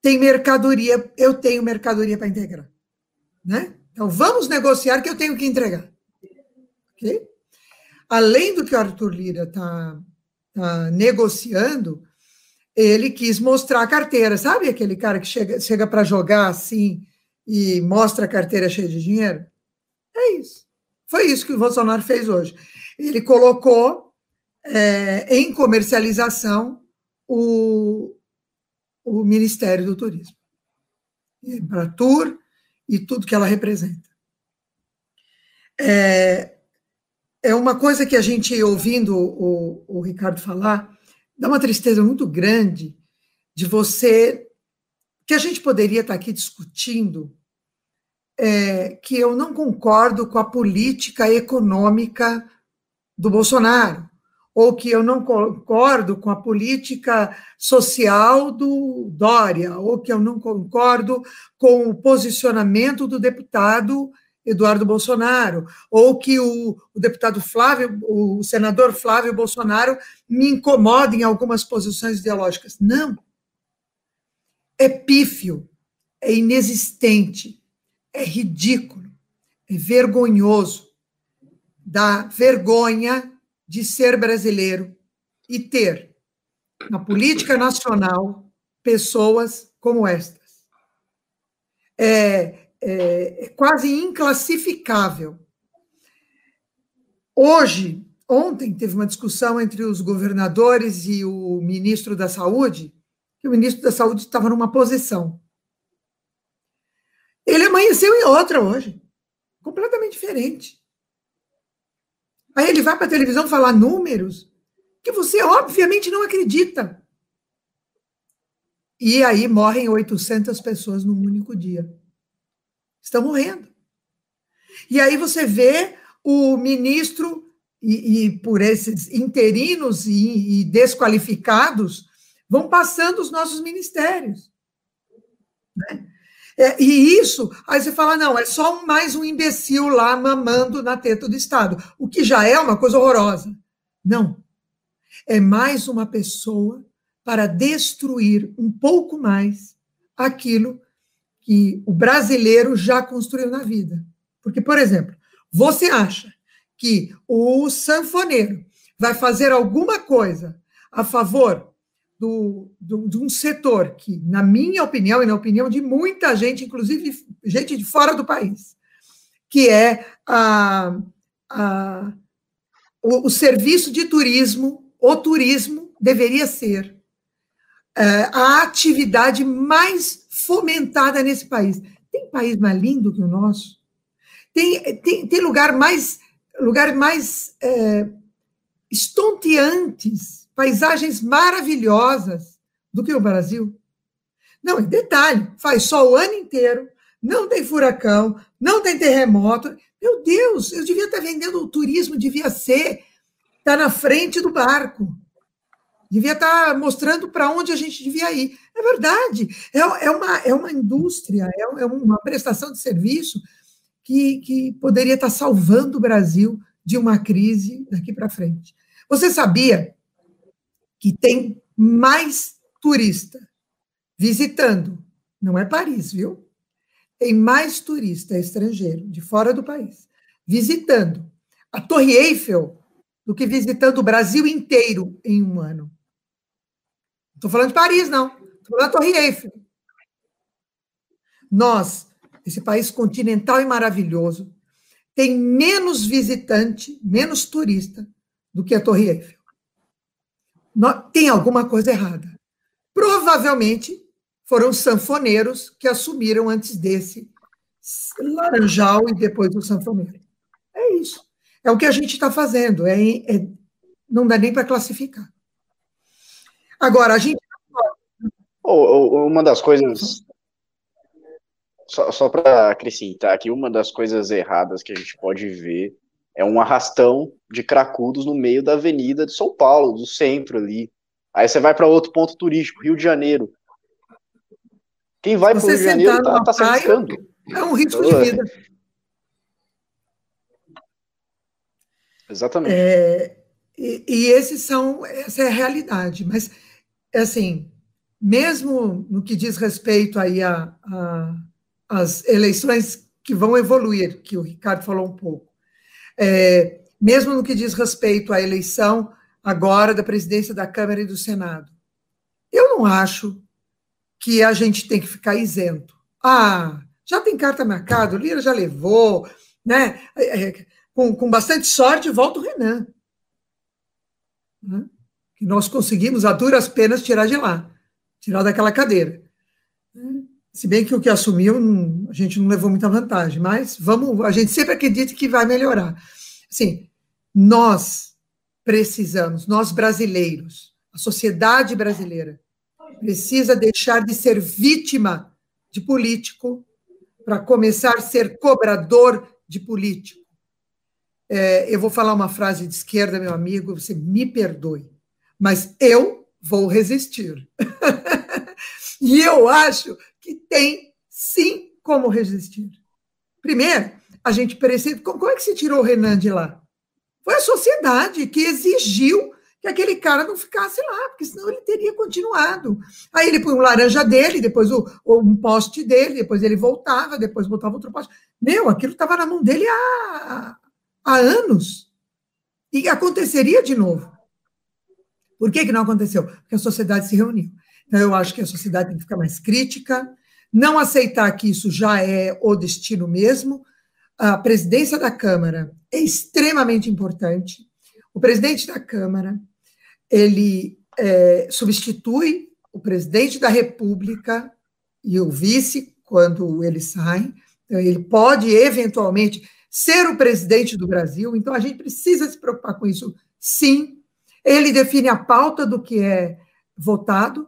tem mercadoria, eu tenho mercadoria para integrar, né? Então, vamos negociar que eu tenho que entregar. Além do que o Arthur Lira está tá negociando, ele quis mostrar a carteira. Sabe aquele cara que chega, chega para jogar assim e mostra a carteira cheia de dinheiro? É isso. Foi isso que o Bolsonaro fez hoje. Ele colocou é, em comercialização o, o Ministério do Turismo. Para Tour, e tudo que ela representa. É, é uma coisa que a gente, ouvindo o, o Ricardo falar, dá uma tristeza muito grande de você, que a gente poderia estar aqui discutindo, é, que eu não concordo com a política econômica do Bolsonaro ou que eu não concordo com a política social do Dória, ou que eu não concordo com o posicionamento do deputado Eduardo Bolsonaro, ou que o, o deputado Flávio, o senador Flávio Bolsonaro me incomoda em algumas posições ideológicas. Não. É pífio, é inexistente, é ridículo, é vergonhoso, dá vergonha de ser brasileiro e ter na política nacional pessoas como estas. É, é, é quase inclassificável. Hoje, ontem, teve uma discussão entre os governadores e o ministro da Saúde, que o ministro da Saúde estava numa posição. Ele amanheceu em outra hoje, completamente diferente. Aí ele vai para a televisão falar números que você obviamente não acredita. E aí morrem 800 pessoas num único dia. Estão morrendo. E aí você vê o ministro, e, e por esses interinos e, e desqualificados, vão passando os nossos ministérios. Né? É, e isso, aí você fala, não, é só mais um imbecil lá mamando na teta do Estado, o que já é uma coisa horrorosa. Não. É mais uma pessoa para destruir um pouco mais aquilo que o brasileiro já construiu na vida. Porque, por exemplo, você acha que o sanfoneiro vai fazer alguma coisa a favor do, do, de um setor que, na minha opinião e na opinião de muita gente, inclusive gente de fora do país, que é a, a, o, o serviço de turismo, o turismo deveria ser é, a atividade mais fomentada nesse país. Tem país mais lindo que o nosso? Tem, tem, tem lugar mais, lugar mais é, estonteantes paisagens maravilhosas do que o Brasil. Não, e detalhe, faz sol o ano inteiro, não tem furacão, não tem terremoto. Meu Deus, eu devia estar vendendo o turismo, devia ser tá na frente do barco. Devia estar mostrando para onde a gente devia ir. É verdade, é, é, uma, é uma indústria, é, é uma prestação de serviço que, que poderia estar salvando o Brasil de uma crise daqui para frente. Você sabia que tem mais turista visitando, não é Paris, viu? Tem mais turista estrangeiro, de fora do país, visitando a Torre Eiffel do que visitando o Brasil inteiro em um ano. Não estou falando de Paris, não. Estou falando da Torre Eiffel. Nós, esse país continental e maravilhoso, tem menos visitante, menos turista do que a Torre Eiffel tem alguma coisa errada. Provavelmente foram sanfoneiros que assumiram antes desse Laranjal e depois o sanfoneiro. É isso. É o que a gente está fazendo. É, é, não dá nem para classificar. Agora, a gente. Uma das coisas. Só, só para acrescentar aqui, uma das coisas erradas que a gente pode ver é um arrastão de cracudos no meio da avenida de São Paulo, do centro ali. Aí você vai para outro ponto turístico, Rio de Janeiro. Quem vai para o Rio de Janeiro está tá se arriscando. É um risco de vida. Exatamente. É, e, e esses são, essa é a realidade. Mas, assim, mesmo no que diz respeito aí a, a as eleições que vão evoluir, que o Ricardo falou um pouco. É, mesmo no que diz respeito à eleição agora da presidência da Câmara e do Senado. Eu não acho que a gente tem que ficar isento. Ah, já tem carta marcada, o Lira já levou, né? É, é, com, com bastante sorte, volta o Renan. Né? Que nós conseguimos, a duras penas, tirar de lá, tirar daquela cadeira. Se bem que o que assumiu, a gente não levou muita vantagem, mas vamos, a gente sempre acredita que vai melhorar. Sim, nós precisamos, nós brasileiros, a sociedade brasileira, precisa deixar de ser vítima de político para começar a ser cobrador de político. É, eu vou falar uma frase de esquerda, meu amigo, você me perdoe, mas eu vou resistir. e eu acho que tem sim como resistir. Primeiro, a gente precisa. Como é que se tirou o Renan de lá? Foi a sociedade que exigiu que aquele cara não ficasse lá, porque senão ele teria continuado. Aí ele põe um laranja dele, depois o, um poste dele, depois ele voltava, depois botava outro poste. Meu, aquilo estava na mão dele há, há anos. E aconteceria de novo. Por que, que não aconteceu? Porque a sociedade se reuniu. Então, eu acho que a sociedade tem que ficar mais crítica, não aceitar que isso já é o destino mesmo. A presidência da Câmara é extremamente importante. O presidente da Câmara ele é, substitui o presidente da República e o vice quando ele sai. Então, ele pode eventualmente ser o presidente do Brasil. Então a gente precisa se preocupar com isso, sim. Ele define a pauta do que é votado.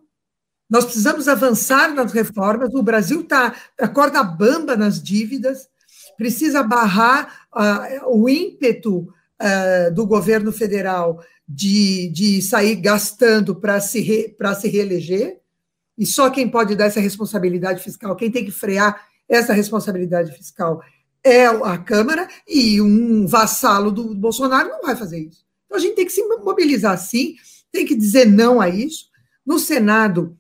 Nós precisamos avançar nas reformas. O Brasil está a corda bamba nas dívidas, precisa barrar uh, o ímpeto uh, do governo federal de, de sair gastando para se, re, se reeleger. E só quem pode dar essa responsabilidade fiscal, quem tem que frear essa responsabilidade fiscal é a Câmara, e um vassalo do Bolsonaro não vai fazer isso. Então a gente tem que se mobilizar sim, tem que dizer não a isso. No Senado,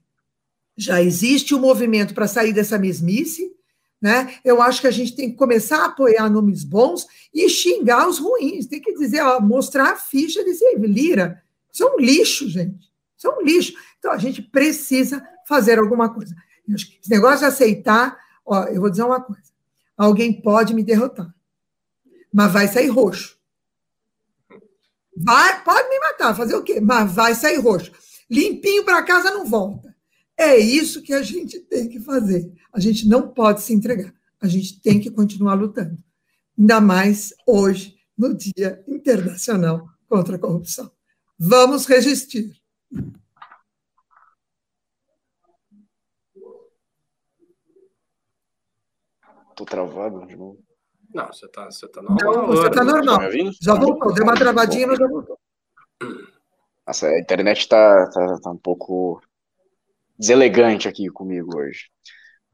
já existe um movimento para sair dessa mesmice, né? Eu acho que a gente tem que começar a apoiar nomes bons e xingar os ruins. Tem que dizer, ó, mostrar a ficha desse Lira. Isso é um lixo, gente. Isso é um lixo. Então a gente precisa fazer alguma coisa. Esse negócio de aceitar, ó, eu vou dizer uma coisa. Alguém pode me derrotar, mas vai sair roxo. Vai, pode me matar, fazer o quê? Mas vai sair roxo. Limpinho para casa não volta. É isso que a gente tem que fazer. A gente não pode se entregar. A gente tem que continuar lutando. Ainda mais hoje, no Dia Internacional contra a Corrupção. Vamos resistir. Tô travado de novo. Não, você está você tá normal. Não, você está normal. Tá já voltou, deu uma travadinha, mas já voltou. Nossa, a internet está tá, tá um pouco deselegante aqui comigo hoje.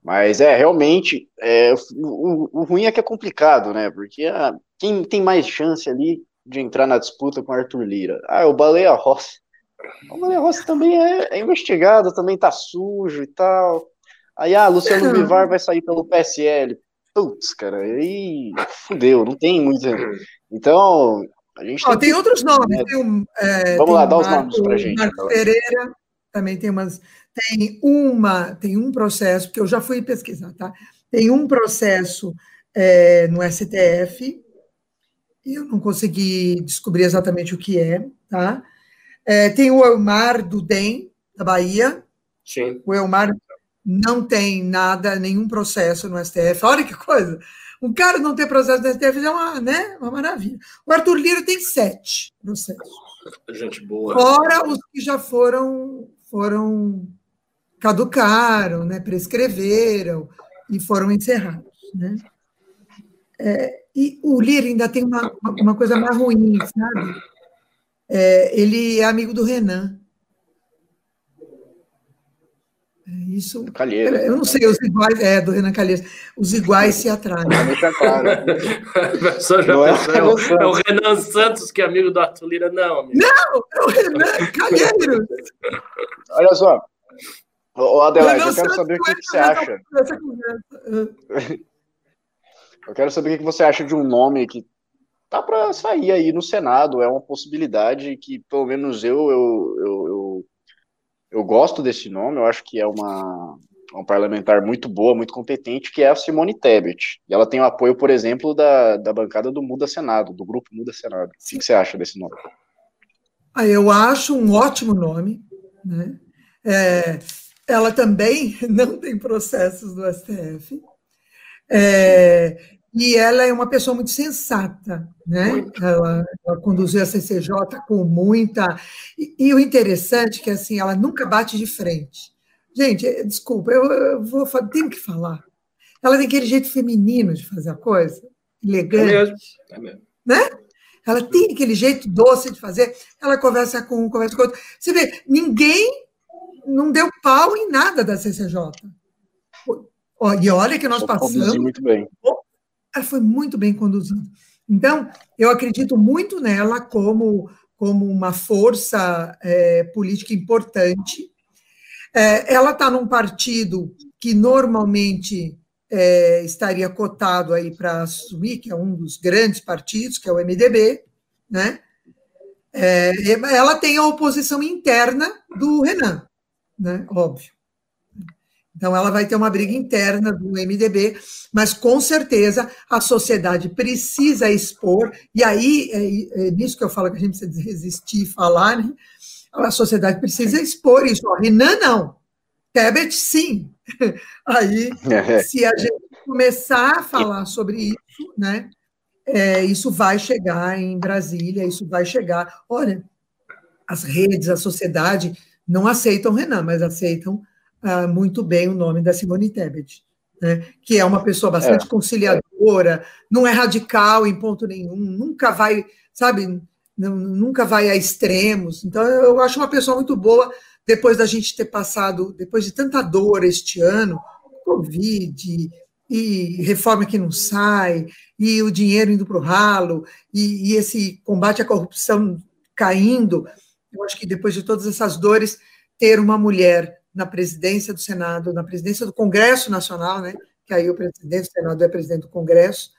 Mas é, realmente, é, o, o, ruim é que é complicado, né? Porque ah, quem tem mais chance ali de entrar na disputa com Arthur Lira? Ah, é o Baleia Rossi. O Baleia Rossi também é, é, investigado, também tá sujo e tal. Aí, ah, Luciano Bivar vai sair pelo PSL. Putz, cara, aí fudeu, não tem muito. Então, a gente tem, tem outros nomes. Né? Tem um, é, Vamos tem lá, dá os nomes pra gente. Marcos Pereira, também tem umas tem uma tem um processo que eu já fui pesquisar, tá? Tem um processo é, no STF e eu não consegui descobrir exatamente o que é, tá? É, tem o Elmar do DEM da Bahia. Sim. O Elmar não tem nada, nenhum processo no STF. Olha que coisa! Um cara não ter processo no STF é uma, né, uma maravilha. O Arthur Lira tem sete processos. Gente boa. Fora os que já foram foram caducaram, né, prescreveram. e foram encerrados. Né? É, e o Lira ainda tem uma, uma coisa mais ruim, sabe? É, ele é amigo do Renan. É isso. Calheiro. Eu não sei, os iguais. É, do Renan Calheiros. Os iguais se atraem. É claro. É, é, o, é, o, Renan Santos, que é amigo do Arthur Lira, não. Amigo. Não, é o Renan Calheiros. Olha só. Ô, Adelaide, eu quero saber o que, que você acha. Eu quero saber o que você acha de um nome que tá para sair aí no Senado. É uma possibilidade que, pelo menos eu, eu, eu, eu, gosto desse nome. Eu acho que é uma, uma parlamentar muito boa, muito competente, que é a Simone Tebet. E ela tem o apoio, por exemplo, da, da bancada do Muda Senado, do grupo Muda Senado. O que você acha desse nome? Ah, eu acho um ótimo nome. Né? É, ela também não tem processos do STF. É, e ela é uma pessoa muito sensata, né? Ela, ela, conduziu a CCJ com muita. E, e, o interessante é que assim, ela nunca bate de frente. Gente, eh, desculpa, eu, eu vou tenho que falar. Ela tem aquele jeito feminino de fazer a coisa, elegante. É mesmo, é mesmo. Né? Ela tem aquele jeito doce de fazer. Ela conversa com um, conversa com outro. Você vê, ninguém não deu pau em nada da CCJ. E olha que nós passamos. Muito bem ela foi muito bem conduzida. Então, eu acredito muito nela como, como uma força é, política importante. É, ela está num partido que normalmente é, estaria cotado aí para assumir, que é um dos grandes partidos, que é o MDB, né? É, ela tem a oposição interna do Renan, né? Óbvio. Então, ela vai ter uma briga interna do MDB, mas com certeza a sociedade precisa expor, e aí é, é nisso que eu falo que a gente precisa resistir e falar, né? a sociedade precisa expor isso. Renan, não. Tebet, sim. Aí, é. se a gente começar a falar sobre isso, né, é, isso vai chegar em Brasília, isso vai chegar. Olha, as redes, a sociedade não aceitam Renan, mas aceitam ah, muito bem o nome da Simone Tebet, né? que é uma pessoa bastante é. conciliadora, não é radical em ponto nenhum, nunca vai, sabe, não, nunca vai a extremos. Então, eu acho uma pessoa muito boa depois da gente ter passado, depois de tanta dor este ano, Covid, e reforma que não sai, e o dinheiro indo para o ralo, e, e, esse combate à corrupção caindo. Eu acho que depois de todas essas dores, ter uma mulher na presidência do Senado, na presidência do Congresso Nacional, né? Que aí o presidente do Senado é presidente do Congresso,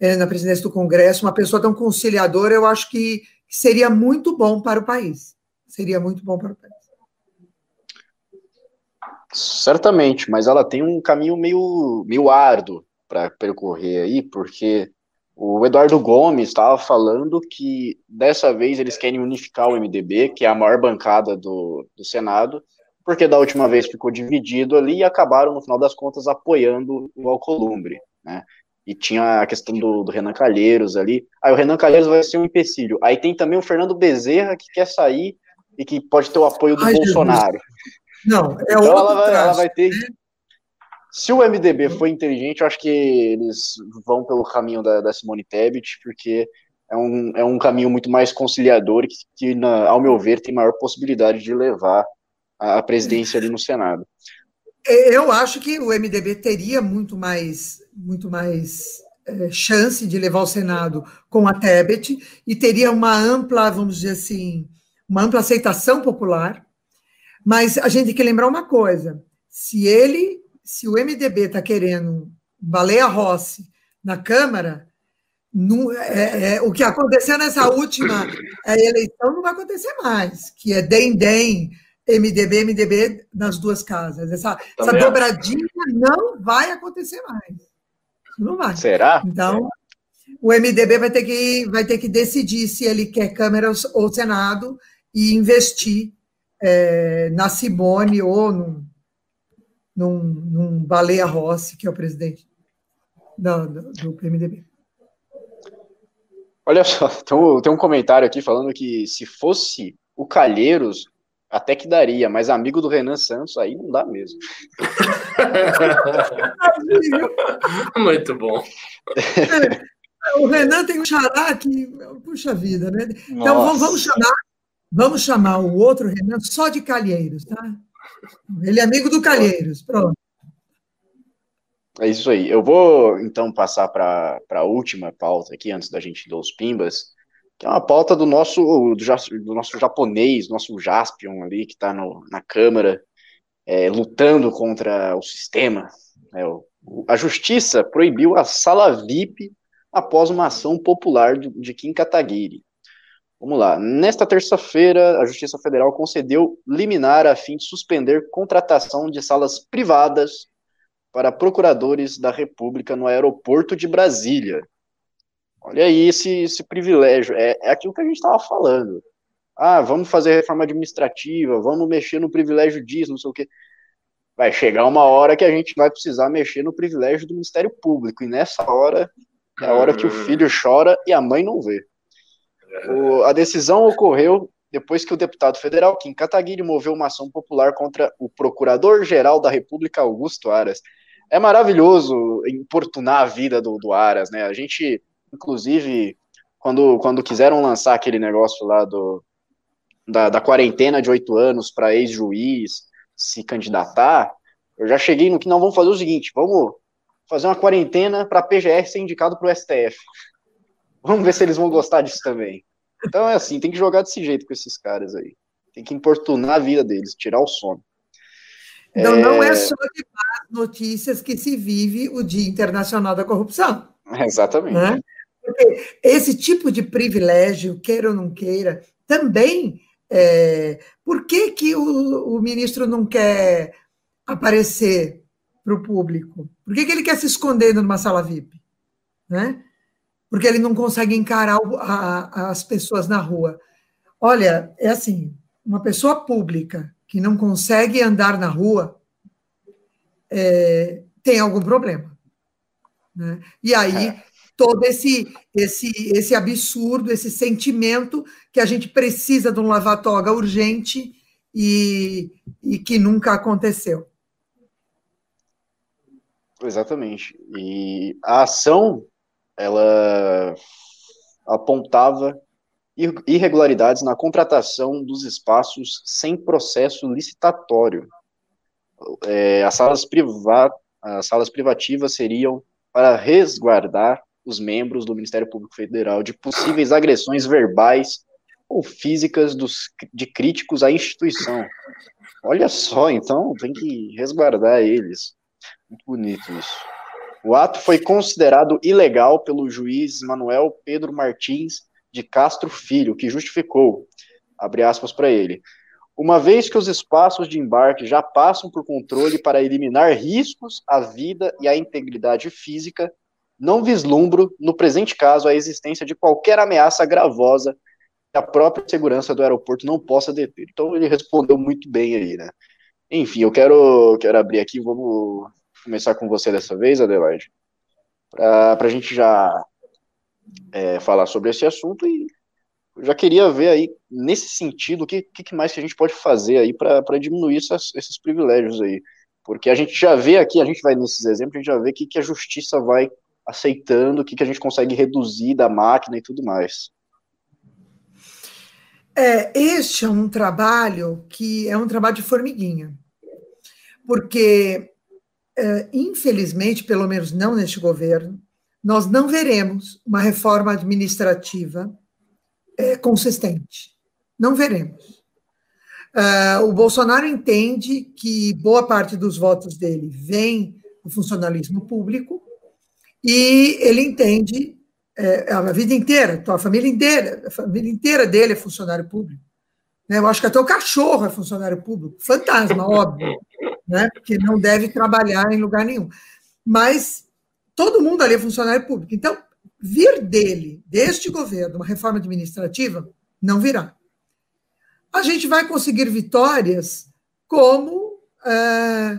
é, na presidência do Congresso, uma pessoa tão conciliadora, eu acho que seria muito bom para o país. Seria muito bom para o país. Certamente, mas ela tem um caminho meio, meio árduo para percorrer aí, porque o Eduardo Gomes estava falando que dessa vez eles querem unificar o MDB, que é a maior bancada do, do Senado, porque da última vez ficou dividido ali e acabaram, no final das contas, apoiando o Alcolumbre, né? E tinha a questão do, do, Renan Calheiros ali. Aí o Renan Calheiros vai ser um empecilho. Aí tem também o Fernando Bezerra, que quer sair e que pode ter o apoio do Ai, Bolsonaro. Jesus. Não, é então ela vai, ela vai ter. Se o MDB for inteligente, eu acho que eles vão pelo caminho da, da Simone Tebet, porque é um, é um caminho muito mais conciliador e que, que na, ao meu ver, tem maior possibilidade de levar a presidência ali no Senado. É, eu acho que o MDB teria muito mais, muito mais é, chance de levar o Senado com a Tebet e teria uma ampla, vamos dizer assim, uma ampla aceitação popular. Mas a gente tem que lembrar uma coisa: se ele, se o MDB está querendo Baleia Rossi na Câmara, é, é, o que aconteceu nessa última eleição não vai acontecer mais, que é dem-dem, MDB, MDB nas duas casas. Essa, essa dobradinha não vai acontecer mais. Não vai. Será? Então, o MDB vai ter que, vai ter que decidir se ele quer Câmara ou Senado e investir é, na Simone ou num, num, num Baleia Rossi, que é o presidente do, do, do MDB. Olha só, tem um comentário aqui falando que se fosse o Calheiros, até que daria, mas amigo do Renan Santos aí não dá mesmo. Muito bom. O Renan tem um xará que, puxa vida, né? Então vamos, vamos, chamar, vamos chamar o outro Renan só de Calheiros, tá? Ele é amigo do Calheiros, pronto. É isso aí. Eu vou então passar para a última pauta aqui, antes da gente dar os pimbas, que é uma pauta do nosso, do, do nosso japonês, nosso Jaspion ali, que está na Câmara, é, lutando contra o sistema. É, o, a justiça proibiu a sala VIP após uma ação popular de, de Kim Kataguiri. Vamos lá. Nesta terça-feira, a Justiça Federal concedeu liminar a fim de suspender contratação de salas privadas para procuradores da República no aeroporto de Brasília. Olha aí esse, esse privilégio. É, é aquilo que a gente estava falando. Ah, vamos fazer reforma administrativa, vamos mexer no privilégio disso, não sei o quê. Vai chegar uma hora que a gente vai precisar mexer no privilégio do Ministério Público, e nessa hora é a hora que o filho chora e a mãe não vê. O, a decisão ocorreu depois que o deputado federal Kim Kataguiri moveu uma ação popular contra o procurador-geral da República, Augusto Aras. É maravilhoso importunar a vida do, do Aras, né? A gente, inclusive, quando, quando quiseram lançar aquele negócio lá do, da, da quarentena de oito anos para ex-juiz se candidatar, eu já cheguei no que não vamos fazer o seguinte: vamos fazer uma quarentena para a PGR ser indicado para o STF. Vamos ver se eles vão gostar disso também. Então é assim, tem que jogar desse jeito com esses caras aí. Tem que importunar a vida deles, tirar o sono. Então é... não é só de notícias que se vive o Dia Internacional da Corrupção. Exatamente. Né? Esse tipo de privilégio, queira ou não queira, também. É... Por que, que o, o ministro não quer aparecer para o público? Por que, que ele quer se esconder numa sala VIP? Né? porque ele não consegue encarar a, as pessoas na rua. Olha, é assim, uma pessoa pública que não consegue andar na rua é, tem algum problema. Né? E aí, é. Todo esse, esse, esse absurdo, esse sentimento que a gente precisa de um lava-toga urgente e, e que nunca aconteceu. Exatamente. E a ação ela apontava irregularidades na contratação dos espaços sem processo licitatório. É, as, salas priva as salas privativas seriam para resguardar os membros do Ministério Público Federal de possíveis agressões verbais ou físicas dos, de críticos à instituição. Olha só, então tem que resguardar eles. Muito bonito isso. O ato foi considerado ilegal pelo juiz Manuel Pedro Martins de Castro Filho, que justificou, abre aspas para ele, uma vez que os espaços de embarque já passam por controle para eliminar riscos à vida e à integridade física, não vislumbro, no presente caso, a existência de qualquer ameaça gravosa que a própria segurança do aeroporto não possa deter. Então ele respondeu muito bem aí, né? Enfim, eu quero, quero abrir aqui, vamos começar com você dessa vez, Adelaide, para a gente já é, falar sobre esse assunto e já queria ver aí, nesse sentido, o que, que mais que a gente pode fazer aí para diminuir essas, esses privilégios aí. Porque a gente já vê aqui, a gente vai nesses exemplos, a gente já vê que, que a justiça vai aceitando, o que, que a gente consegue reduzir da máquina e tudo mais. É, este é um trabalho que é um trabalho de formiguinha, porque é, infelizmente, pelo menos não neste governo, nós não veremos uma reforma administrativa é, consistente. Não veremos. Uh, o Bolsonaro entende que boa parte dos votos dele vem do funcionalismo público e ele entende é, a vida inteira, a família inteira, a família inteira dele é funcionário público. Né? Eu acho que até o cachorro é funcionário público, fantasma, óbvio né? porque não deve trabalhar em lugar nenhum. Mas todo mundo ali é funcionário público. Então, vir dele, deste governo, uma reforma administrativa, não virá. A gente vai conseguir vitórias como é,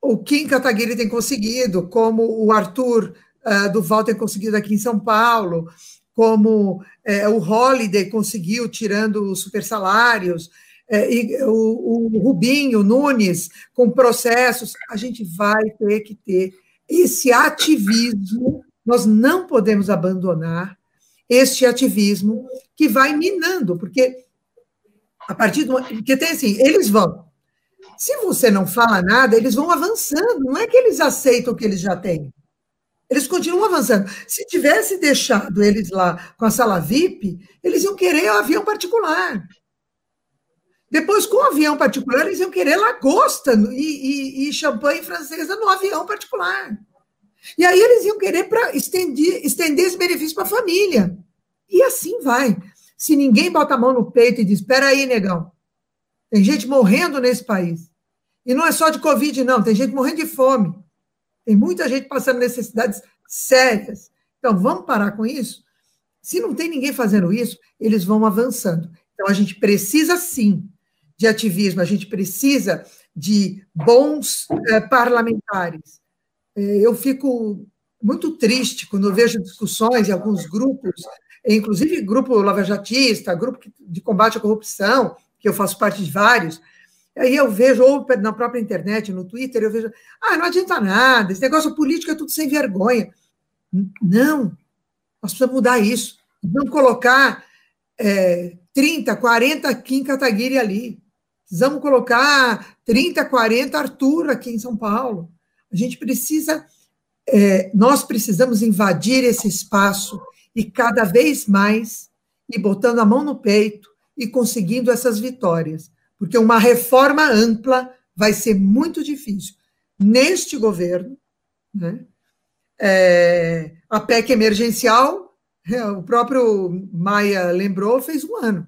o Kim Kataguiri tem conseguido, como o Arthur é, Duval tem conseguido aqui em São Paulo, como é, o Holiday conseguiu, tirando os super salários, e o, o Rubinho, Nunes, com processos, a gente vai ter que ter esse ativismo, nós não podemos abandonar este ativismo que vai minando, porque a partir do. Porque tem assim, eles vão. Se você não fala nada, eles vão avançando, não é que eles aceitam o que eles já têm. Eles continuam avançando. Se tivesse deixado eles lá com a sala VIP, eles iam querer um avião particular. Depois, com o avião particular, eles iam querer lagosta e, e, e champanhe francesa no avião particular. E aí eles iam querer para estender, estender esse benefício para a família. E assim vai. Se ninguém bota a mão no peito e diz: espera aí, negão, tem gente morrendo nesse país. E não é só de Covid, não, tem gente morrendo de fome. Tem muita gente passando necessidades sérias. Então, vamos parar com isso? Se não tem ninguém fazendo isso, eles vão avançando. Então, a gente precisa sim de ativismo, a gente precisa de bons eh, parlamentares. Eh, eu fico muito triste quando eu vejo discussões em alguns grupos, inclusive grupo lavajatista, grupo de combate à corrupção, que eu faço parte de vários. Aí eu vejo, ou na própria internet, no Twitter, eu vejo, ah, não adianta nada, esse negócio político é tudo sem vergonha. Não, nós precisamos mudar isso. Vamos colocar é, 30, 40 Kim Kataguiri ali. Precisamos colocar 30, 40 Arthur aqui em São Paulo. A gente precisa, é, nós precisamos invadir esse espaço e cada vez mais ir botando a mão no peito e conseguindo essas vitórias, porque uma reforma ampla vai ser muito difícil. Neste governo, né, é, a PEC emergencial, é, o próprio Maia lembrou, fez um ano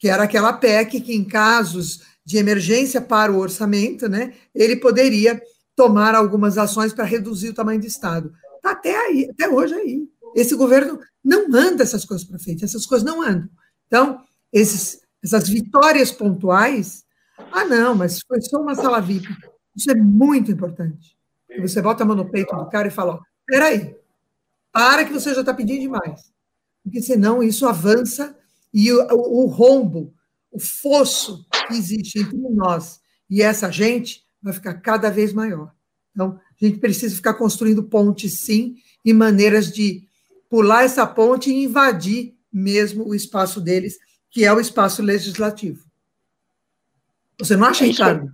que era aquela PEC que, em casos de emergência para o orçamento, né, ele poderia tomar algumas ações para reduzir o tamanho do Estado. Está até aí, até hoje aí. Esse governo não manda essas coisas para frente, essas coisas não andam. Então, esses, essas vitórias pontuais, ah, não, mas foi só uma sala VIP. Isso é muito importante. E você bota a mão no peito do cara e fala: peraí, para que você já está pedindo demais. Porque senão isso avança e o, o, rombo, o fosso que existe entre nós e essa gente vai ficar cada vez maior. Então, a gente precisa ficar construindo pontes, sim, e maneiras de pular essa ponte e invadir mesmo o espaço deles, que é o espaço legislativo. Você não acha, é Ricardo?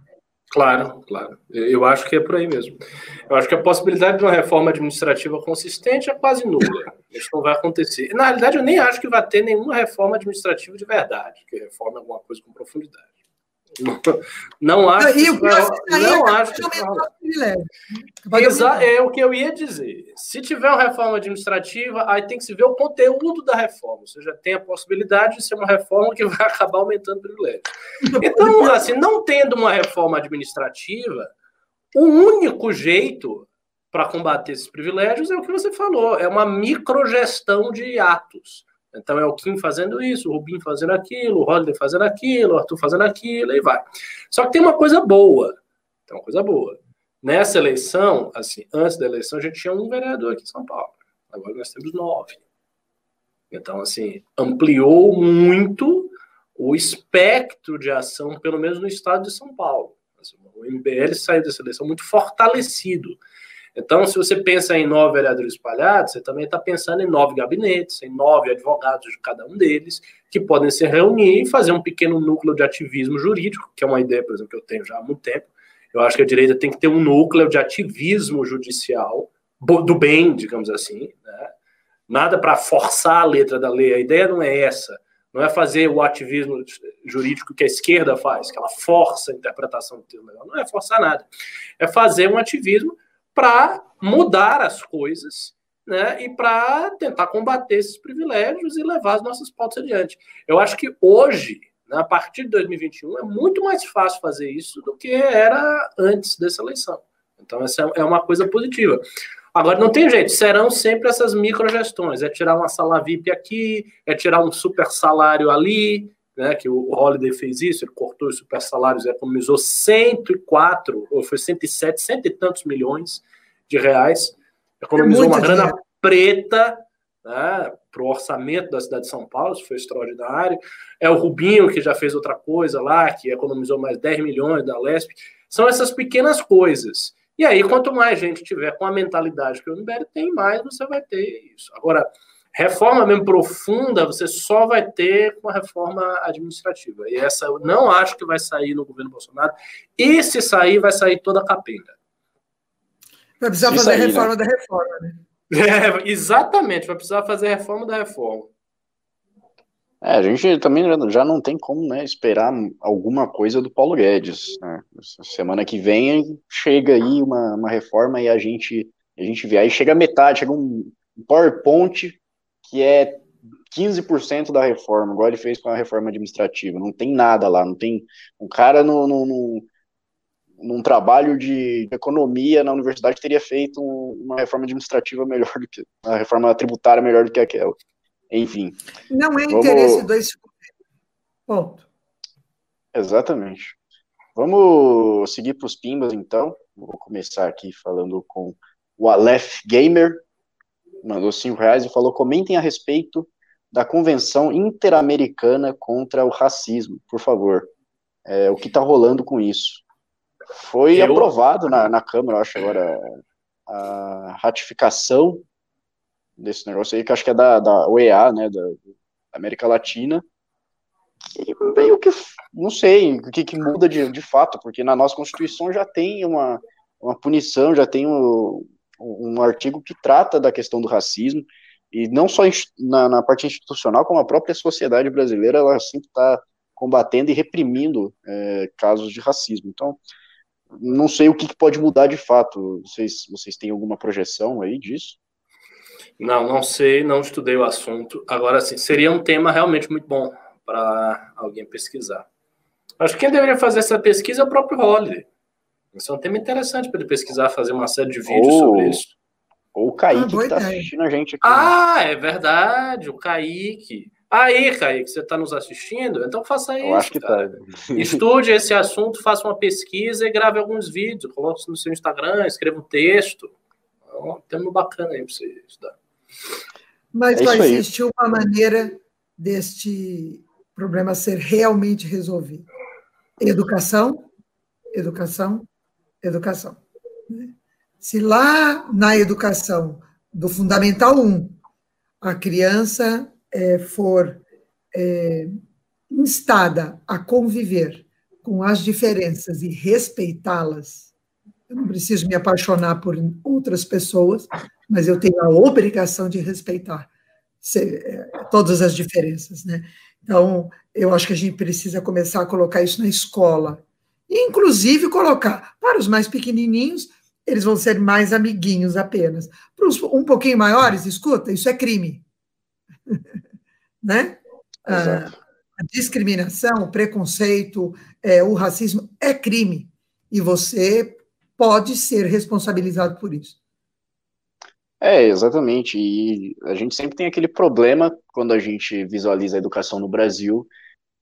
Claro, claro. Eu acho que é por aí mesmo. Eu acho que a possibilidade de uma reforma administrativa consistente é quase nula. Isso não vai acontecer. Na realidade, eu nem acho que vai ter nenhuma reforma administrativa de verdade, que reforme alguma coisa com profundidade. Não acho. que não acho que Exa é o que eu ia dizer. Se tiver uma reforma administrativa, aí tem que se ver o conteúdo da reforma. Ou seja, tem a possibilidade de ser uma reforma que vai acabar aumentando o privilégio. Então, assim, não tendo uma reforma administrativa, o único jeito para combater esses privilégios é o que você falou, é uma microgestão de atos. Então é o Kim fazendo isso, o Rubim fazendo aquilo, o Holiday fazendo aquilo, o Arthur fazendo aquilo, e vai. Só que tem uma coisa boa. Tem uma coisa boa. Nessa eleição, assim, antes da eleição, a gente tinha um vereador aqui em São Paulo. Agora nós temos nove. Então, assim, ampliou muito o espectro de ação, pelo menos no estado de São Paulo. Assim, o MBL saiu dessa eleição muito fortalecido. Então, se você pensa em nove vereadores espalhados, você também está pensando em nove gabinetes, em nove advogados de cada um deles, que podem se reunir e fazer um pequeno núcleo de ativismo jurídico, que é uma ideia, por exemplo, que eu tenho já há muito tempo. Eu acho que a direita tem que ter um núcleo de ativismo judicial, do bem, digamos assim. Né? Nada para forçar a letra da lei, a ideia não é essa. Não é fazer o ativismo jurídico que a esquerda faz, que ela força a interpretação do termo legal. Não é forçar nada. É fazer um ativismo para mudar as coisas né, e para tentar combater esses privilégios e levar as nossas pautas adiante. Eu acho que hoje, né, a partir de 2021, é muito mais fácil fazer isso do que era antes dessa eleição. Então, essa é uma coisa positiva. Agora, não tem jeito, serão sempre essas microgestões. É tirar uma sala VIP aqui, é tirar um super salário ali, né, que o Holiday fez isso, ele cortou os super salários, economizou 104, ou foi 107, cento e tantos milhões de reais, economizou é uma grana preta, né, para o orçamento da cidade de São Paulo, isso foi extraordinário. É o Rubinho, que já fez outra coisa lá, que economizou mais 10 milhões da Lesp. São essas pequenas coisas. E aí, quanto mais gente tiver com a mentalidade que o Unibério tem, mais você vai ter isso. Agora, reforma mesmo profunda, você só vai ter com a reforma administrativa. E essa eu não acho que vai sair no governo Bolsonaro. E se sair, vai sair toda a capenga. Vai precisar fazer a né? reforma né? da reforma, né? É, exatamente, vai precisar fazer a reforma da reforma. É, a gente também já não tem como né, esperar alguma coisa do Paulo Guedes. Né? Semana que vem chega aí uma, uma reforma e a gente, a gente vê. Aí chega metade, chega um PowerPoint que é 15% da reforma, igual ele fez com a reforma administrativa. Não tem nada lá, não tem. Um cara no, no, no num trabalho de economia na universidade teria feito uma reforma administrativa melhor do que uma reforma tributária melhor do que aquela. Enfim. Não é interesse do ponto. Exatamente. Vamos seguir para os pimbas, então. Vou começar aqui falando com o Aleph Gamer, mandou cinco reais e falou: comentem a respeito da Convenção Interamericana contra o Racismo, por favor. É, o que está rolando com isso? Foi eu... aprovado na, na Câmara, eu acho, agora, a ratificação desse negócio aí, que acho que é da, da OEA, né, da, América Latina, que meio que, não sei, o que, que muda de, de fato, porque na nossa Constituição já tem uma, uma punição, já tem um, um artigo que trata da questão do racismo, e não só na, na parte institucional, como a própria sociedade brasileira, ela sempre está combatendo e reprimindo é, casos de racismo. Então, não sei o que, que, pode mudar de fato. Vocês, vocês têm alguma projeção aí disso? Não, não sei, não estudei o assunto. Agora, sim, seria um tema realmente muito bom para alguém pesquisar. Acho que quem deveria fazer essa pesquisa é o próprio Holliday. Isso é um tema interessante para ele pesquisar, fazer uma série de vídeos ou, sobre isso. Ou o Kaique, ah, que está assistindo a gente aqui. Né? Ah, né? é verdade, o Kaique. Aí, Kaique, você está nos assistindo? Então faça isso. Eu acho que tá. Estude esse assunto, faça uma pesquisa e grave alguns vídeos. Coloque no seu Instagram, escreva um texto. É um tema bacana aí para você estudar. Mas é vai existir uma maneira deste problema ser realmente resolvido. Educação, educação, educação. Se lá na educação do Fundamental 1 a criança é, for é, instada a conviver com as diferenças e respeitá-las, eu não preciso me apaixonar por outras pessoas, mas eu tenho a obrigação de respeitar é, todas as diferenças, né? Então, eu acho que a gente precisa começar a colocar isso na escola, inclusive colocar para os mais pequenininhos, eles vão ser mais amiguinhos apenas. Para os um pouquinho maiores, escuta, isso é crime. né? A, a, discriminação, o preconceito, é, o racismo é crime. E você pode ser responsabilizado por isso. É, exatamente. E a gente sempre tem aquele problema quando a gente visualiza a educação no Brasil,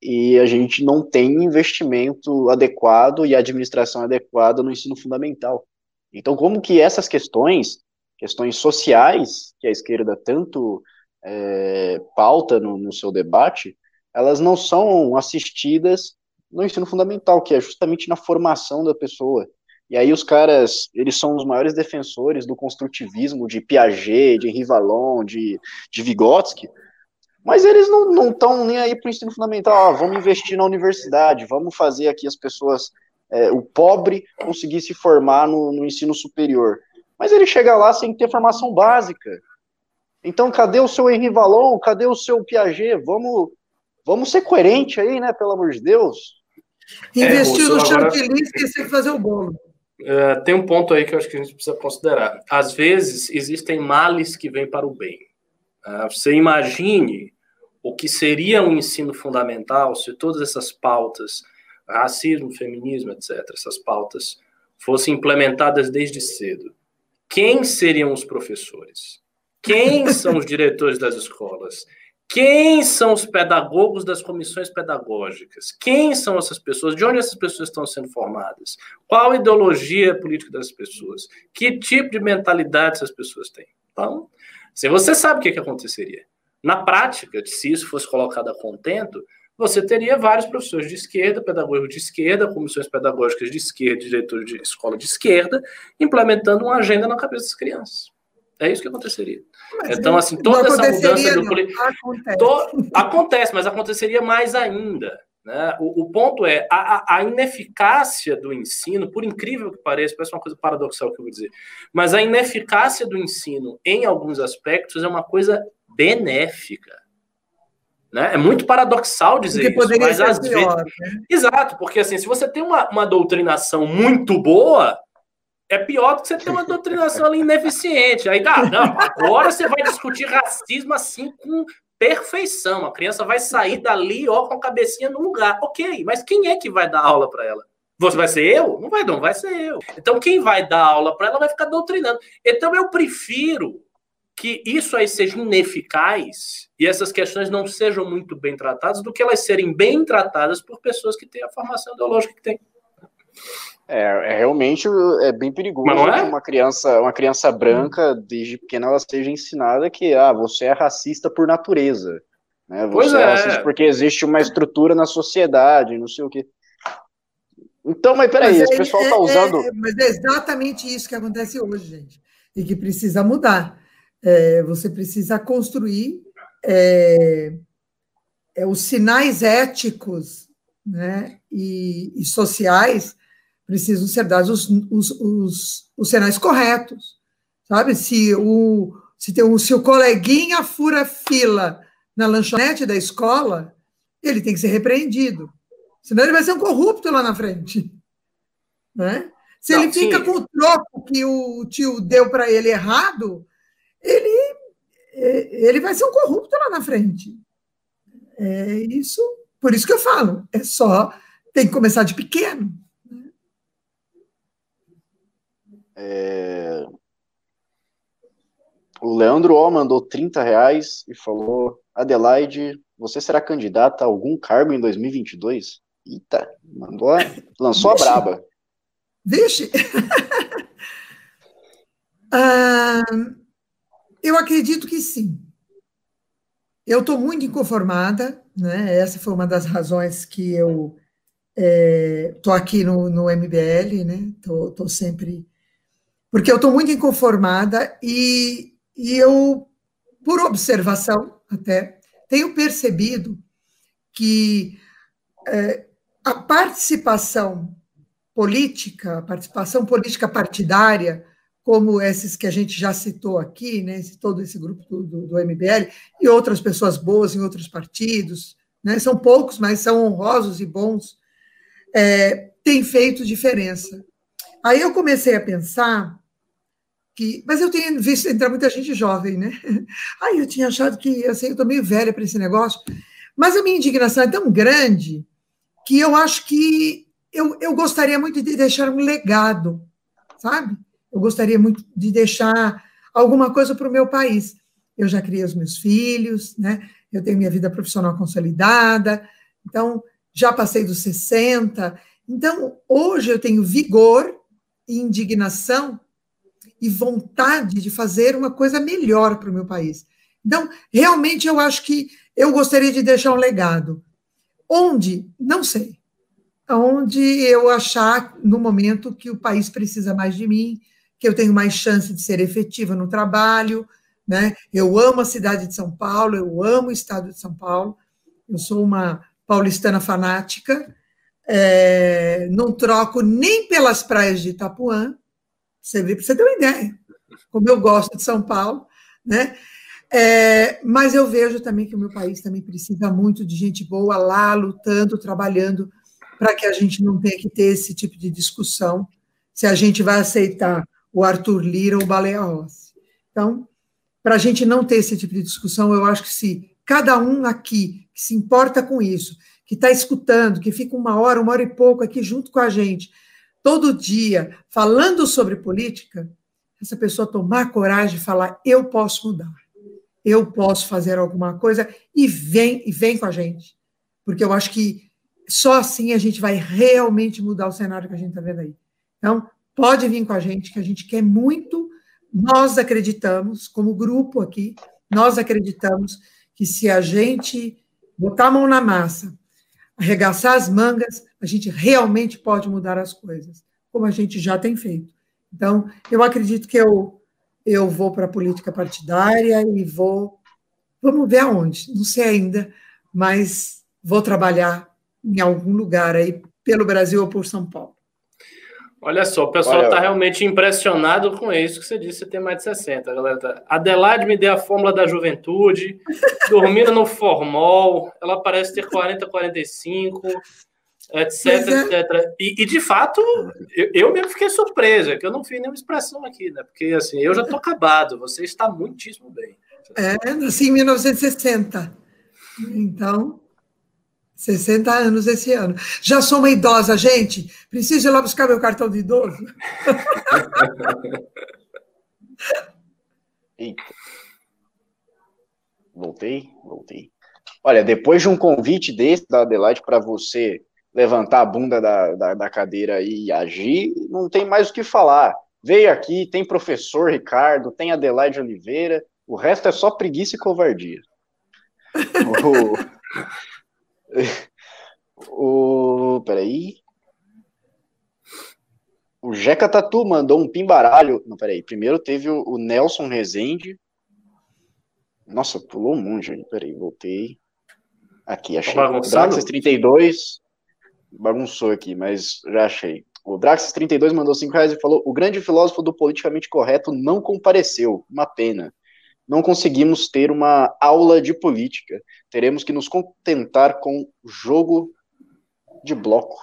e a gente não tem investimento adequado e administração adequada no ensino fundamental. Então, como que essas questões, questões sociais, que a esquerda tanto é, pauta no, no seu debate, elas não são assistidas no ensino fundamental, que é justamente na formação da pessoa. E aí os caras, eles são os maiores defensores do construtivismo de Piaget, de Rivalon, de, de Vygotsky, mas eles não estão nem aí para o ensino fundamental. Ah, vamos investir na universidade, vamos fazer aqui as pessoas, é, o pobre, conseguir se formar no, no ensino superior. Mas ele chega lá sem ter formação básica. Então, cadê o seu Henri Vallon? Cadê o seu Piaget? Vamos, vamos ser coerente aí, né? Pelo amor de Deus. Investir é, no chantilly e esquecer de fazer o bolo. É, tem um ponto aí que eu acho que a gente precisa considerar. Às vezes, existem males que vêm para o bem. Uh, você imagine o que seria um ensino fundamental se todas essas pautas, racismo, feminismo, etc., essas pautas, fossem implementadas desde cedo. Quem seriam os professores? Quem são os diretores das escolas? Quem são os pedagogos das comissões pedagógicas? Quem são essas pessoas? De onde essas pessoas estão sendo formadas? Qual a ideologia política das pessoas? Que tipo de mentalidade essas pessoas têm? Então, Se você sabe o que, que aconteceria. Na prática, se isso fosse colocado a contento, você teria vários professores de esquerda, pedagogos de esquerda, comissões pedagógicas de esquerda, diretores de escola de esquerda, implementando uma agenda na cabeça das crianças. É isso que aconteceria. Mas então, assim, toda essa mudança do. Acontece. To... acontece, mas aconteceria mais ainda. Né? O, o ponto é a, a, ineficácia do ensino, por incrível que pareça, parece uma coisa paradoxal que eu vou dizer, mas a ineficácia do ensino em alguns aspectos é uma coisa benéfica. Né? É muito paradoxal dizer porque isso, mas às pior, vezes. Né? Exato, porque assim, se você tem uma, uma doutrinação muito boa, é pior do que você ter uma doutrinação ali ineficiente. Aí, ah, não, agora você vai discutir racismo assim com perfeição. A criança vai sair dali, ó, com a cabecinha no lugar. Ok, mas quem é que vai dar aula para ela? Você vai ser eu? Não vai, não, vai ser eu. Então, quem vai dar aula para ela vai ficar doutrinando. Então, eu prefiro que isso aí seja ineficaz e essas questões não sejam muito bem tratadas do que elas serem bem tratadas por pessoas que têm a formação ideológica que têm. É, é, realmente é bem perigoso é? que uma criança, uma criança branca, desde pequena, ela seja ensinada que ah, você é racista por natureza. Né? Você pois é, é racista porque existe uma estrutura na sociedade, não sei o quê. Então, mas peraí, mas esse pessoal está é, usando. É, mas é exatamente isso que acontece hoje, gente. E que precisa mudar. É, você precisa construir os sinais éticos né, e, e sociais precisam ser dados os, os, os, os sinais corretos, sabe? Se o, se, tem um, se o coleguinha fura fila na lanchonete da escola, ele tem que ser repreendido, senão ele vai ser um corrupto lá na frente, né? Se Não, ele fica sim. com o troco que o tio deu para ele errado, ele, ele vai ser um corrupto lá na frente. É isso, por isso que eu falo, é só tem que começar de pequeno. É... O Leandro O mandou 30 reais e falou: Adelaide, você será candidata a algum cargo em 2022? Eita, mandou, lançou a braba. Vixe! ah, eu acredito que sim. Eu estou muito inconformada, né? Essa foi uma das razões que eu estou é, aqui no, no MBL, né? Estou sempre porque eu estou muito inconformada e, e eu, por observação até, tenho percebido que é, a participação política, a participação política partidária, como esses que a gente já citou aqui, né, todo esse grupo do, do, do MBL, e outras pessoas boas em outros partidos, né, são poucos, mas são honrosos e bons, é, tem feito diferença. Aí eu comecei a pensar que, mas eu tenho visto entrar muita gente jovem, né? Aí eu tinha achado que, assim, eu estou meio velha para esse negócio, mas a minha indignação é tão grande que eu acho que eu, eu gostaria muito de deixar um legado, sabe? Eu gostaria muito de deixar alguma coisa para o meu país. Eu já criei os meus filhos, né? Eu tenho minha vida profissional consolidada, então já passei dos 60. Então, hoje eu tenho vigor e indignação e vontade de fazer uma coisa melhor para o meu país. Então, realmente, eu acho que eu gostaria de deixar um legado. Onde? Não sei. Onde eu achar, no momento, que o país precisa mais de mim, que eu tenho mais chance de ser efetiva no trabalho. Né? Eu amo a cidade de São Paulo, eu amo o estado de São Paulo, eu sou uma paulistana fanática, é, não troco nem pelas praias de Itapuã, você vê, você ter uma ideia, como eu gosto de São Paulo, né? É, mas eu vejo também que o meu país também precisa muito de gente boa lá, lutando, trabalhando, para que a gente não tenha que ter esse tipo de discussão, se a gente vai aceitar o Arthur Lira ou o Baleia Rossi. Então, para a gente não ter esse tipo de discussão, eu acho que se cada um aqui que se importa com isso, que está escutando, que fica uma hora, uma hora e pouco aqui junto com a gente, todo dia falando sobre política, essa pessoa tomar coragem de falar: eu posso mudar, eu posso fazer alguma coisa e vem e vem com a gente, porque eu acho que só assim a gente vai realmente mudar o cenário que a gente está vendo aí. Então, pode vir com a gente, que a gente quer muito nós acreditamos, como grupo aqui, nós acreditamos que se a gente botar a mão na massa, arregaçar as mangas, a gente realmente pode mudar as coisas, como a gente já tem feito. Então, eu acredito que eu, eu vou para a política partidária e vou. Vamos ver aonde, não sei ainda, mas vou trabalhar em algum lugar aí, pelo Brasil ou por São Paulo. Olha só, o pessoal está realmente impressionado com isso que você disse, você tem mais de 60, galera. Tá- Adelaide me deu a fórmula da juventude, dormindo no formol, ela parece ter 40, 45, etc, é. etc. E, e, de fato, eu, eu, mesmo fiquei surpresa, que eu não fiz nenhuma expressão aqui, né? Porque assim, eu já estou acabado, você está muitíssimo bem. É, nasci em 1960. Então, 60 anos esse ano. Já sou uma idosa, gente. Preciso ir lá buscar meu cartão de idoso. Eita. Voltei, voltei. Olha, depois de um convite desse da Adelaide para você levantar a bunda da, da, da, cadeira e agir, não tem mais o que falar. Veio aqui, tem professor Ricardo, tem Adelaide Oliveira, o resto é só preguiça e covardia. o. Peraí. O Jeca Tatu mandou um pimbaralho. Não, peraí. Primeiro teve o, Nelson Rezende. Nossa, pulou um monte. Peraí, voltei. Aqui, achei. Tá o Draxis 32 bagunçou aqui, mas já achei. O Draxis 32 mandou 5 reais e falou: O grande filósofo do politicamente correto não compareceu. Uma pena não conseguimos ter uma aula de política. Teremos que nos contentar com jogo de bloco.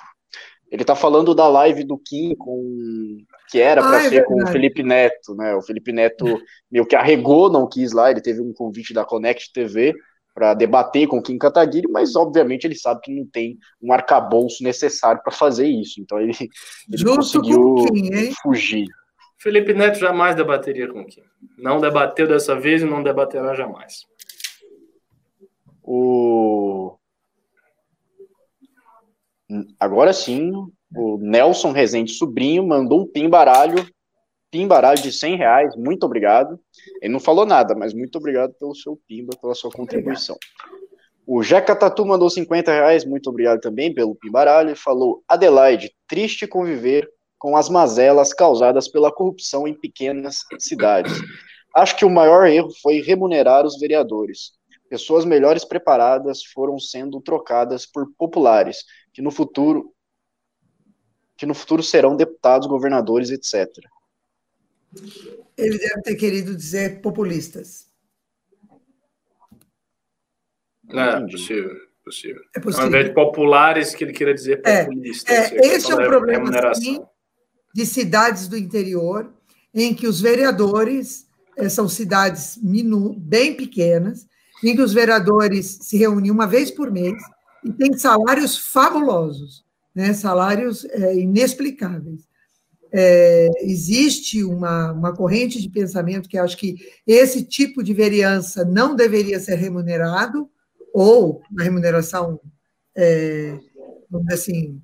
Ele está falando da live do Kim com que era para ah, é ser com o Felipe Neto, né? O Felipe Neto meio que arregou, não quis lá. Ele teve um convite da Connect TV para debater com o Kim Kataguiri, mas obviamente ele sabe que não tem um arcabouço necessário para fazer isso. Então ele, ele conseguiu Kim, fugir. Felipe Neto jamais debateria com Kim. Não debateu dessa vez e não debaterá jamais. O... Agora sim, o Nelson Rezende Sobrinho mandou um pimbaralho, pimbaralho de 100 reais, muito obrigado. Ele não falou nada, mas muito obrigado pelo seu pimba, pela sua contribuição. O Jeca Tatu mandou 50 reais, muito obrigado também pelo pimbaralho, e falou, Adelaide, triste conviver com as mazelas causadas pela corrupção em pequenas cidades. Acho que o maior erro foi remunerar os vereadores. Pessoas melhores preparadas foram sendo trocadas por populares, que no futuro que no futuro serão deputados, governadores, etc. Ele deve ter querido dizer populistas. É, possível, possível. É possível. Ao invés de populares, que ele queira dizer é, populistas. É, é esse é o problema, sim, de cidades do interior, em que os vereadores eh, são cidades minu, bem pequenas, em que os vereadores se reúnem uma vez por mês e têm salários fabulosos, né, salários é, inexplicáveis. É, existe uma, uma corrente de pensamento que acho que esse tipo de vereança não deveria ser remunerado, ou uma remuneração, é, assim,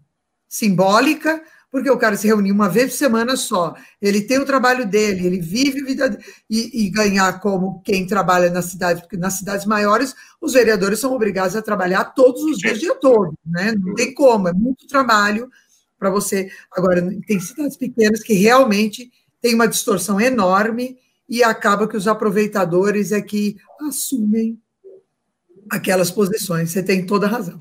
simbólica, porque o cara se reunir uma vez por semana só, ele tem o trabalho dele, ele vive a vida e, e, ganhar como quem trabalha na cidade, porque nas cidades maiores os vereadores são obrigados a trabalhar todos os dias, o dia todo, né? Não tem como, é muito trabalho para você. Agora, tem cidades pequenas que realmente tem uma distorção enorme e acaba que os aproveitadores é que assumem aquelas posições. Você tem toda a razão.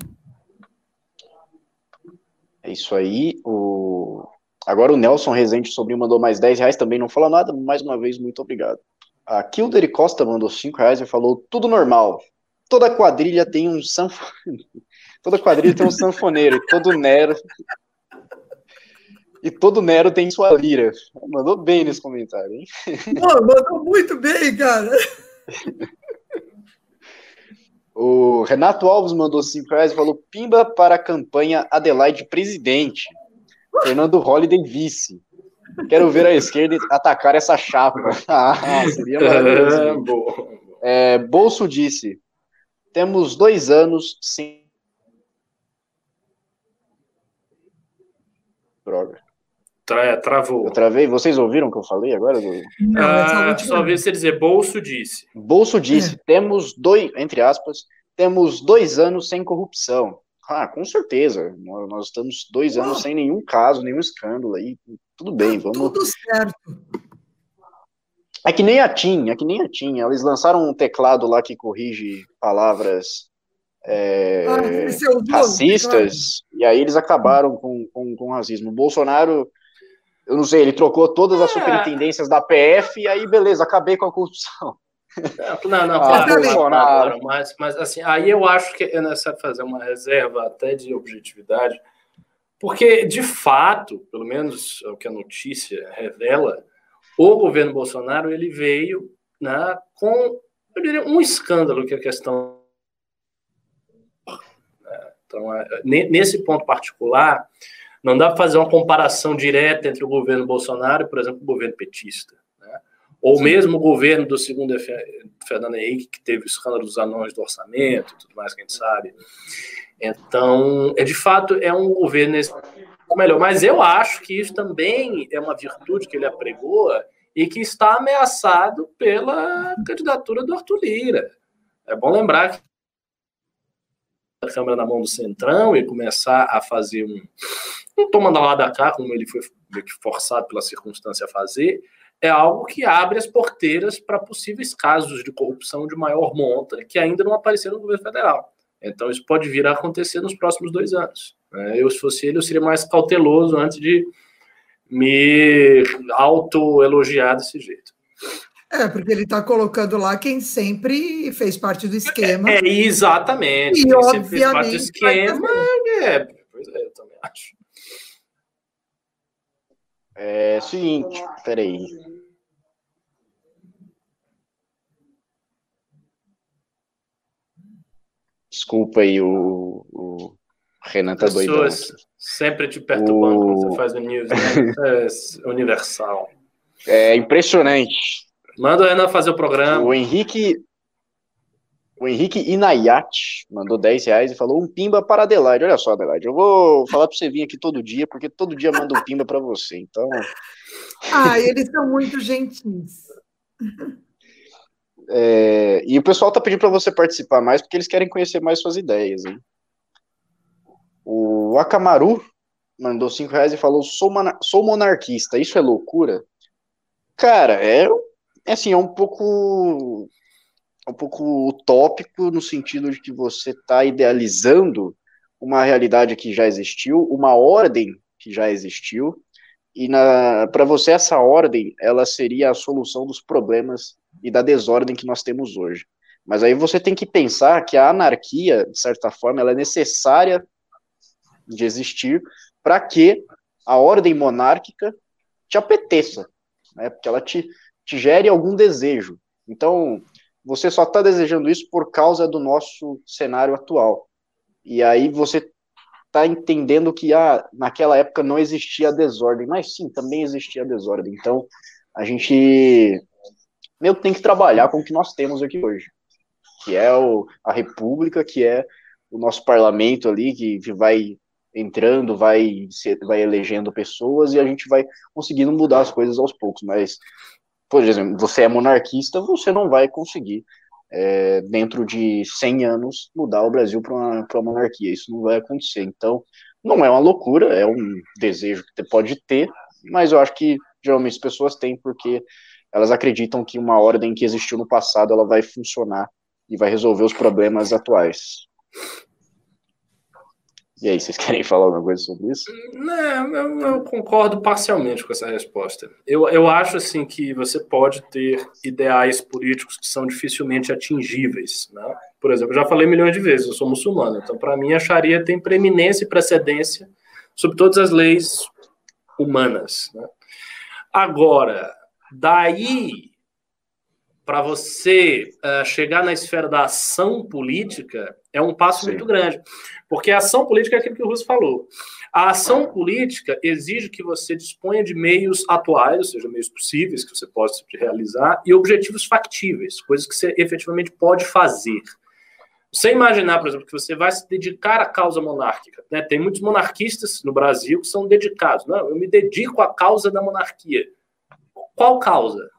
É isso aí. O... Agora o Nelson Rezende Sobrinho mandou mais 10 reais, também não falou nada. Mais uma vez, muito obrigado. A Kilderi Costa mandou 5 reais e falou: tudo normal. Toda quadrilha tem um sanfoneiro. Toda quadrilha tem um sanfoneiro. Todo Nero. E todo Nero tem sua lira. Mandou bem nesse comentário, hein? Pô, mandou muito bem, cara. O Renato Alves mandou 5 reais e falou: Pimba para a campanha Adelaide presidente. Fernando Holliday vice. Quero ver a esquerda atacar essa chapa. ah, seria maravilhoso. É, Bolso disse: temos dois anos sem. Droga. Tra travou. Eu travei. Vocês ouviram o que eu falei agora? Não, ah, só ouvi você dizer, Bolso disse. Bolso disse, é. temos dois, entre aspas, temos dois anos sem corrupção. Ah, com certeza. Nós estamos dois oh. anos sem nenhum caso, nenhum escândalo aí. Tudo bem, tá vamos. Tudo certo. É que nem a TIM, é que nem a TIM. Eles lançaram um teclado lá que corrige palavras é, ah, racistas, e aí eles acabaram com, com, com racismo. O Bolsonaro eu não sei, ele trocou todas as é. superintendências da PF e aí, beleza, acabei com a corrupção. Não, não, ah, claro, claro, mas, mas assim, aí eu acho que é necessário fazer uma reserva até de objetividade, porque, de fato, pelo menos é o que a notícia revela, o governo Bolsonaro ele veio né, com eu diria, um escândalo que é a questão. Né, então, é, nesse ponto particular, não dá para fazer uma comparação direta entre o governo Bolsonaro e, por exemplo, o governo petista. Né? Ou Sim. mesmo o governo do segundo Fernando Henrique, que teve o escândalo dos anões do orçamento e tudo mais que a gente sabe. Então, é de fato, é um governo melhor. Mas eu acho que isso também é uma virtude que ele apregoa e que está ameaçado pela candidatura do Arthur Lira. É bom lembrar que a Câmara na mão do Centrão e começar a fazer um, um toma da lá da cá, como ele foi forçado pela circunstância a fazer, é algo que abre as porteiras para possíveis casos de corrupção de maior monta que ainda não apareceram no governo federal. Então, isso pode vir a acontecer nos próximos dois anos. Né? Eu, se fosse ele, eu seria mais cauteloso antes de me autoelogiar desse jeito. É, porque ele está colocando lá quem sempre fez parte do esquema. É, é exatamente. E, quem obviamente, fez parte do esquema. É, pois é, eu também acho. É seguinte, peraí. Desculpa aí, o, o Renan tá doido. sempre te perturbando o... quando você faz o news, né? É universal. É impressionante. Manda o Renan fazer o programa. O Henrique, o Henrique Inayat mandou 10 reais e falou um pimba para Adelaide. Olha só, Adelaide, eu vou falar para você vir aqui todo dia, porque todo dia manda um pimba para você. Então. Ah, eles são muito gentis. É, e o pessoal tá pedindo para você participar mais, porque eles querem conhecer mais suas ideias. Hein? O Akamaru mandou 5 reais e falou: sou, sou monarquista, isso é loucura? Cara, é é assim, é um pouco um pouco utópico no sentido de que você está idealizando uma realidade que já existiu, uma ordem que já existiu, e para você essa ordem ela seria a solução dos problemas e da desordem que nós temos hoje. Mas aí você tem que pensar que a anarquia, de certa forma, ela é necessária de existir para que a ordem monárquica te apeteça, né? Porque ela te te gere algum desejo. Então, você só está desejando isso por causa do nosso cenário atual. E aí você está entendendo que ah, naquela época não existia desordem, mas sim, também existia desordem. Então, a gente meio que tem que trabalhar com o que nós temos aqui hoje, que é o, a República, que é o nosso parlamento ali, que, que vai entrando, vai, vai elegendo pessoas e a gente vai conseguindo mudar as coisas aos poucos, mas por exemplo, você é monarquista, você não vai conseguir, é, dentro de 100 anos, mudar o Brasil para uma, uma monarquia. Isso não vai acontecer. Então, não é uma loucura, é um desejo que você pode ter, mas eu acho que geralmente as pessoas têm porque elas acreditam que uma ordem que existiu no passado ela vai funcionar e vai resolver os problemas atuais. E aí, vocês querem falar alguma coisa sobre isso? Não, eu, eu, concordo parcialmente com essa resposta. Eu, eu acho assim que você pode ter ideais políticos que são dificilmente atingíveis. Né? Por exemplo, eu já falei milhões de vezes, eu sou muçulmano, então para mim a Sharia tem preeminência e precedência sobre todas as leis humanas. Né? Agora, daí para você uh, chegar na esfera da ação política é um passo Sim. muito grande. Porque a ação política é aquilo que o Russo falou. A ação política exige que você disponha de meios atuais, ou seja, meios possíveis que você possa realizar, e objetivos factíveis, coisas que você efetivamente pode fazer. Você imaginar, por exemplo, que você vai se dedicar à causa monárquica. Né? Tem muitos monarquistas no Brasil que são dedicados. Não, eu me dedico à causa da monarquia. Qual causa?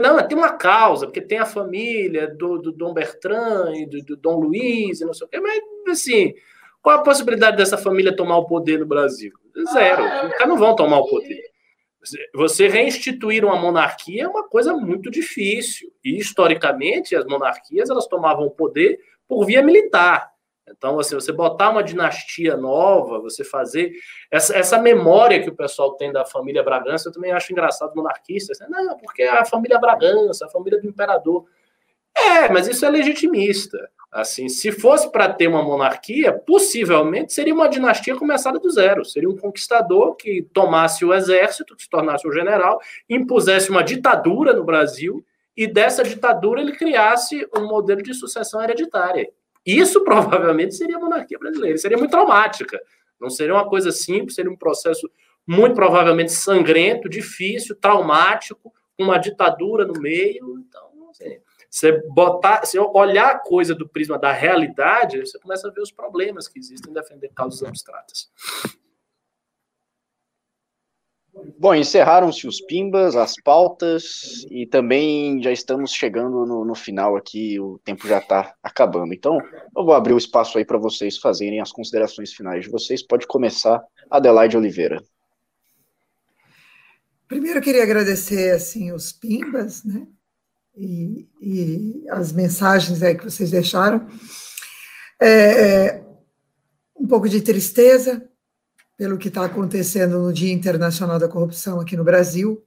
Não, tem uma causa, porque tem a família do, do Dom Bertrand e do, do Dom Luiz e não sei o quê, mas assim, qual a possibilidade dessa família tomar o poder no Brasil? Zero. Os não vão tomar o poder. Você reinstituir uma monarquia é uma coisa muito difícil. E, historicamente, as monarquias elas tomavam o poder por via militar. Então, assim, você botar uma dinastia nova, você fazer essa, essa memória que o pessoal tem da família Bragança, eu também acho engraçado monarquistas. Né? Não, porque é a família Bragança, a família do imperador. É, mas isso é legitimista. Assim, se fosse para ter uma monarquia, possivelmente seria uma dinastia começada do zero. Seria um conquistador que tomasse o exército, que se tornasse um general, impusesse uma ditadura no Brasil e dessa ditadura ele criasse um modelo de sucessão hereditária. Isso provavelmente seria a monarquia brasileira, seria muito traumática. Não seria uma coisa simples, seria um processo muito provavelmente sangrento, difícil, traumático, uma ditadura no meio. Então, assim, você botar, você olhar a coisa do prisma da realidade, você começa a ver os problemas que existem em defender causas abstratas. Bom, encerraram-se os pimbas, as pautas, e também já estamos chegando no, no final aqui, o tempo já está acabando. Então, eu vou abrir o espaço aí para vocês fazerem as considerações finais de vocês. Pode começar, Adelaide Oliveira. Primeiro, eu queria agradecer assim, os pimbas, né? E, e as mensagens aí que vocês deixaram. É, é um pouco de tristeza, pelo que está acontecendo no Dia Internacional da Corrupção aqui no Brasil,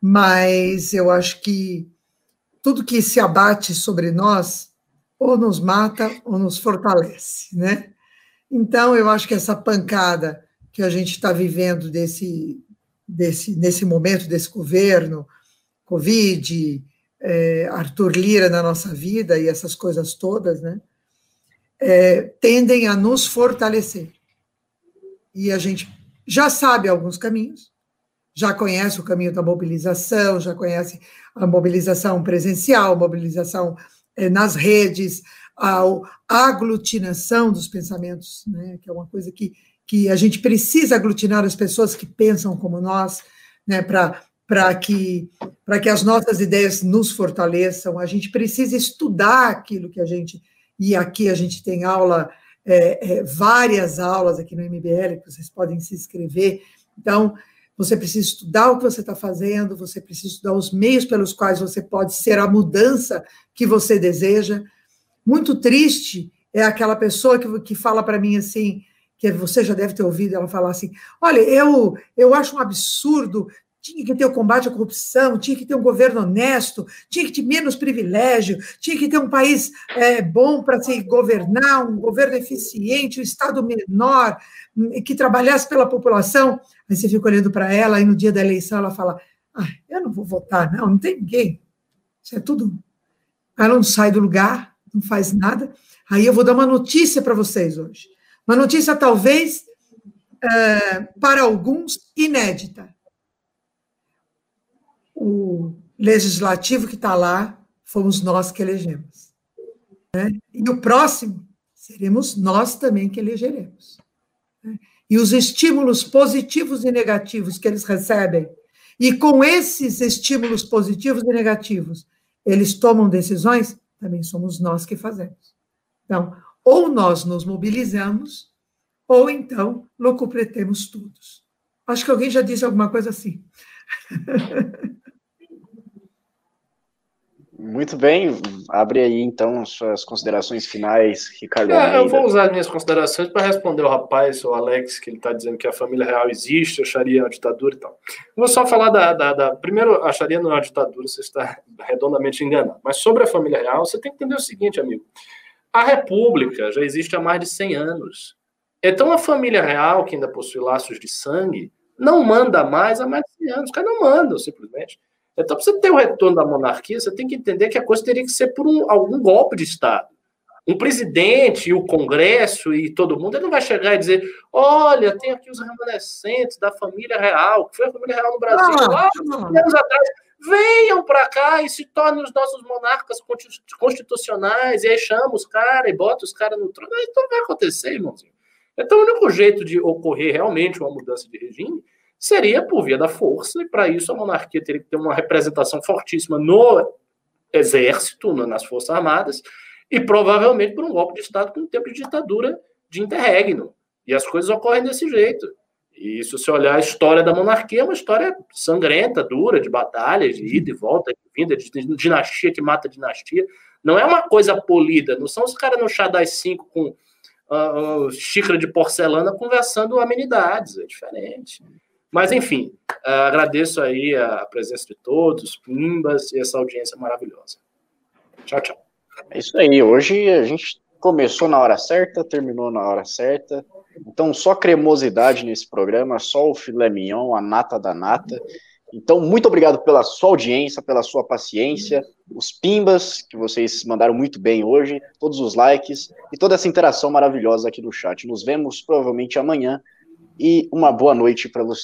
mas eu acho que tudo que se abate sobre nós ou nos mata ou nos fortalece, né? Então, eu acho que essa pancada que a gente está vivendo desse, desse, nesse momento desse governo, Covid, é, Arthur Lira na nossa vida e essas coisas todas, né? É, tendem a nos fortalecer e a gente já sabe alguns caminhos, já conhece o caminho da mobilização, já conhece a mobilização presencial, mobilização eh, nas redes, a, a, aglutinação dos pensamentos, né, que é uma coisa que, que a gente precisa aglutinar as pessoas que pensam como nós, né, para que, que as nossas ideias nos fortaleçam. A gente precisa estudar aquilo que a gente. E aqui a gente tem aula é, é, várias aulas aqui no MBL que vocês podem se inscrever. Então, você precisa estudar o que você está fazendo, você precisa estudar os meios pelos quais você pode ser a mudança que você deseja. Muito triste é aquela pessoa que, que fala para mim assim, que você já deve ter ouvido ela falar assim: olha, eu, eu acho um absurdo tinha que ter o combate à corrupção, tinha que ter um governo honesto, tinha que ter menos privilégio, tinha que ter um país é, bom para se governar, um governo eficiente, um Estado menor, hum, que trabalhasse pela população. Aí você fica olhando para ela, e no dia da eleição ela fala: ah, eu não vou votar, não, não tem ninguém. Isso é tudo. Ela não sai do lugar, não faz nada. Aí eu vou dar uma notícia para vocês hoje. Uma notícia, talvez, é, para alguns, inédita o legislativo que está lá fomos nós que elegemos. Né? E o próximo seremos nós também que elegeremos. Né? E os estímulos positivos e negativos que eles recebem, e com esses estímulos positivos e negativos, eles tomam decisões, também somos nós que fazemos. Então, ou nós nos mobilizamos, ou então locupletemos todos. Acho que alguém já disse alguma coisa assim. Muito bem, abre aí então suas considerações finais, Ricardo. É, eu vou usar as minhas considerações para responder o rapaz, o Alex, que ele está dizendo que a família real existe, acharia uma ditadura e tal. vou só falar da, da, da, Primeiro, acharia não é uma ditadura, você está redondamente enganado. Mas sobre a família real, você tem que entender o seguinte, amigo. A República já existe há mais de 100 anos. Então, a família real, que ainda possui laços de sangue, não manda mais há mais de 100 anos. Os caras não mandam, simplesmente. Então, para você ter o retorno da monarquia, você tem que entender que a coisa teria que ser por um, algum golpe de Estado. Um presidente e o Congresso e todo mundo, ele não vai chegar e dizer: olha, tem aqui os remanescentes da família real, que foi a família real no Brasil. Lá, anos atrás, venham para cá e se tornem os nossos monarcas constitucionais, e aí chama os caras e bota os caras no trono. Então vai acontecer, irmãozinho. Então, o único jeito de ocorrer realmente uma mudança de regime seria por via da força, e para isso a monarquia teria que ter uma representação fortíssima no exército, nas Forças Armadas, e provavelmente por um golpe de Estado com um tempo de ditadura de interregno. E as coisas ocorrem desse jeito. E se você olhar a história da monarquia, é uma história sangrenta, dura, de batalhas, de ida e volta, de vinda, de dinastia que mata dinastia. Não é uma coisa polida, não são os caras no chá das cinco com uh, uh, xícara de porcelana conversando amenidades, é diferente. Mas, enfim, uh, agradeço aí a presença de todos, Pimbas, e essa audiência maravilhosa. Tchau, tchau. É isso aí. Hoje a gente começou na hora certa, terminou na hora certa. Então, só cremosidade nesse programa, só o filé mignon, a nata da nata. Então, muito obrigado pela sua audiência, pela sua paciência, os pimbas que vocês mandaram muito bem hoje, todos os likes e toda essa interação maravilhosa aqui no chat. Nos vemos provavelmente amanhã e uma boa noite para vocês.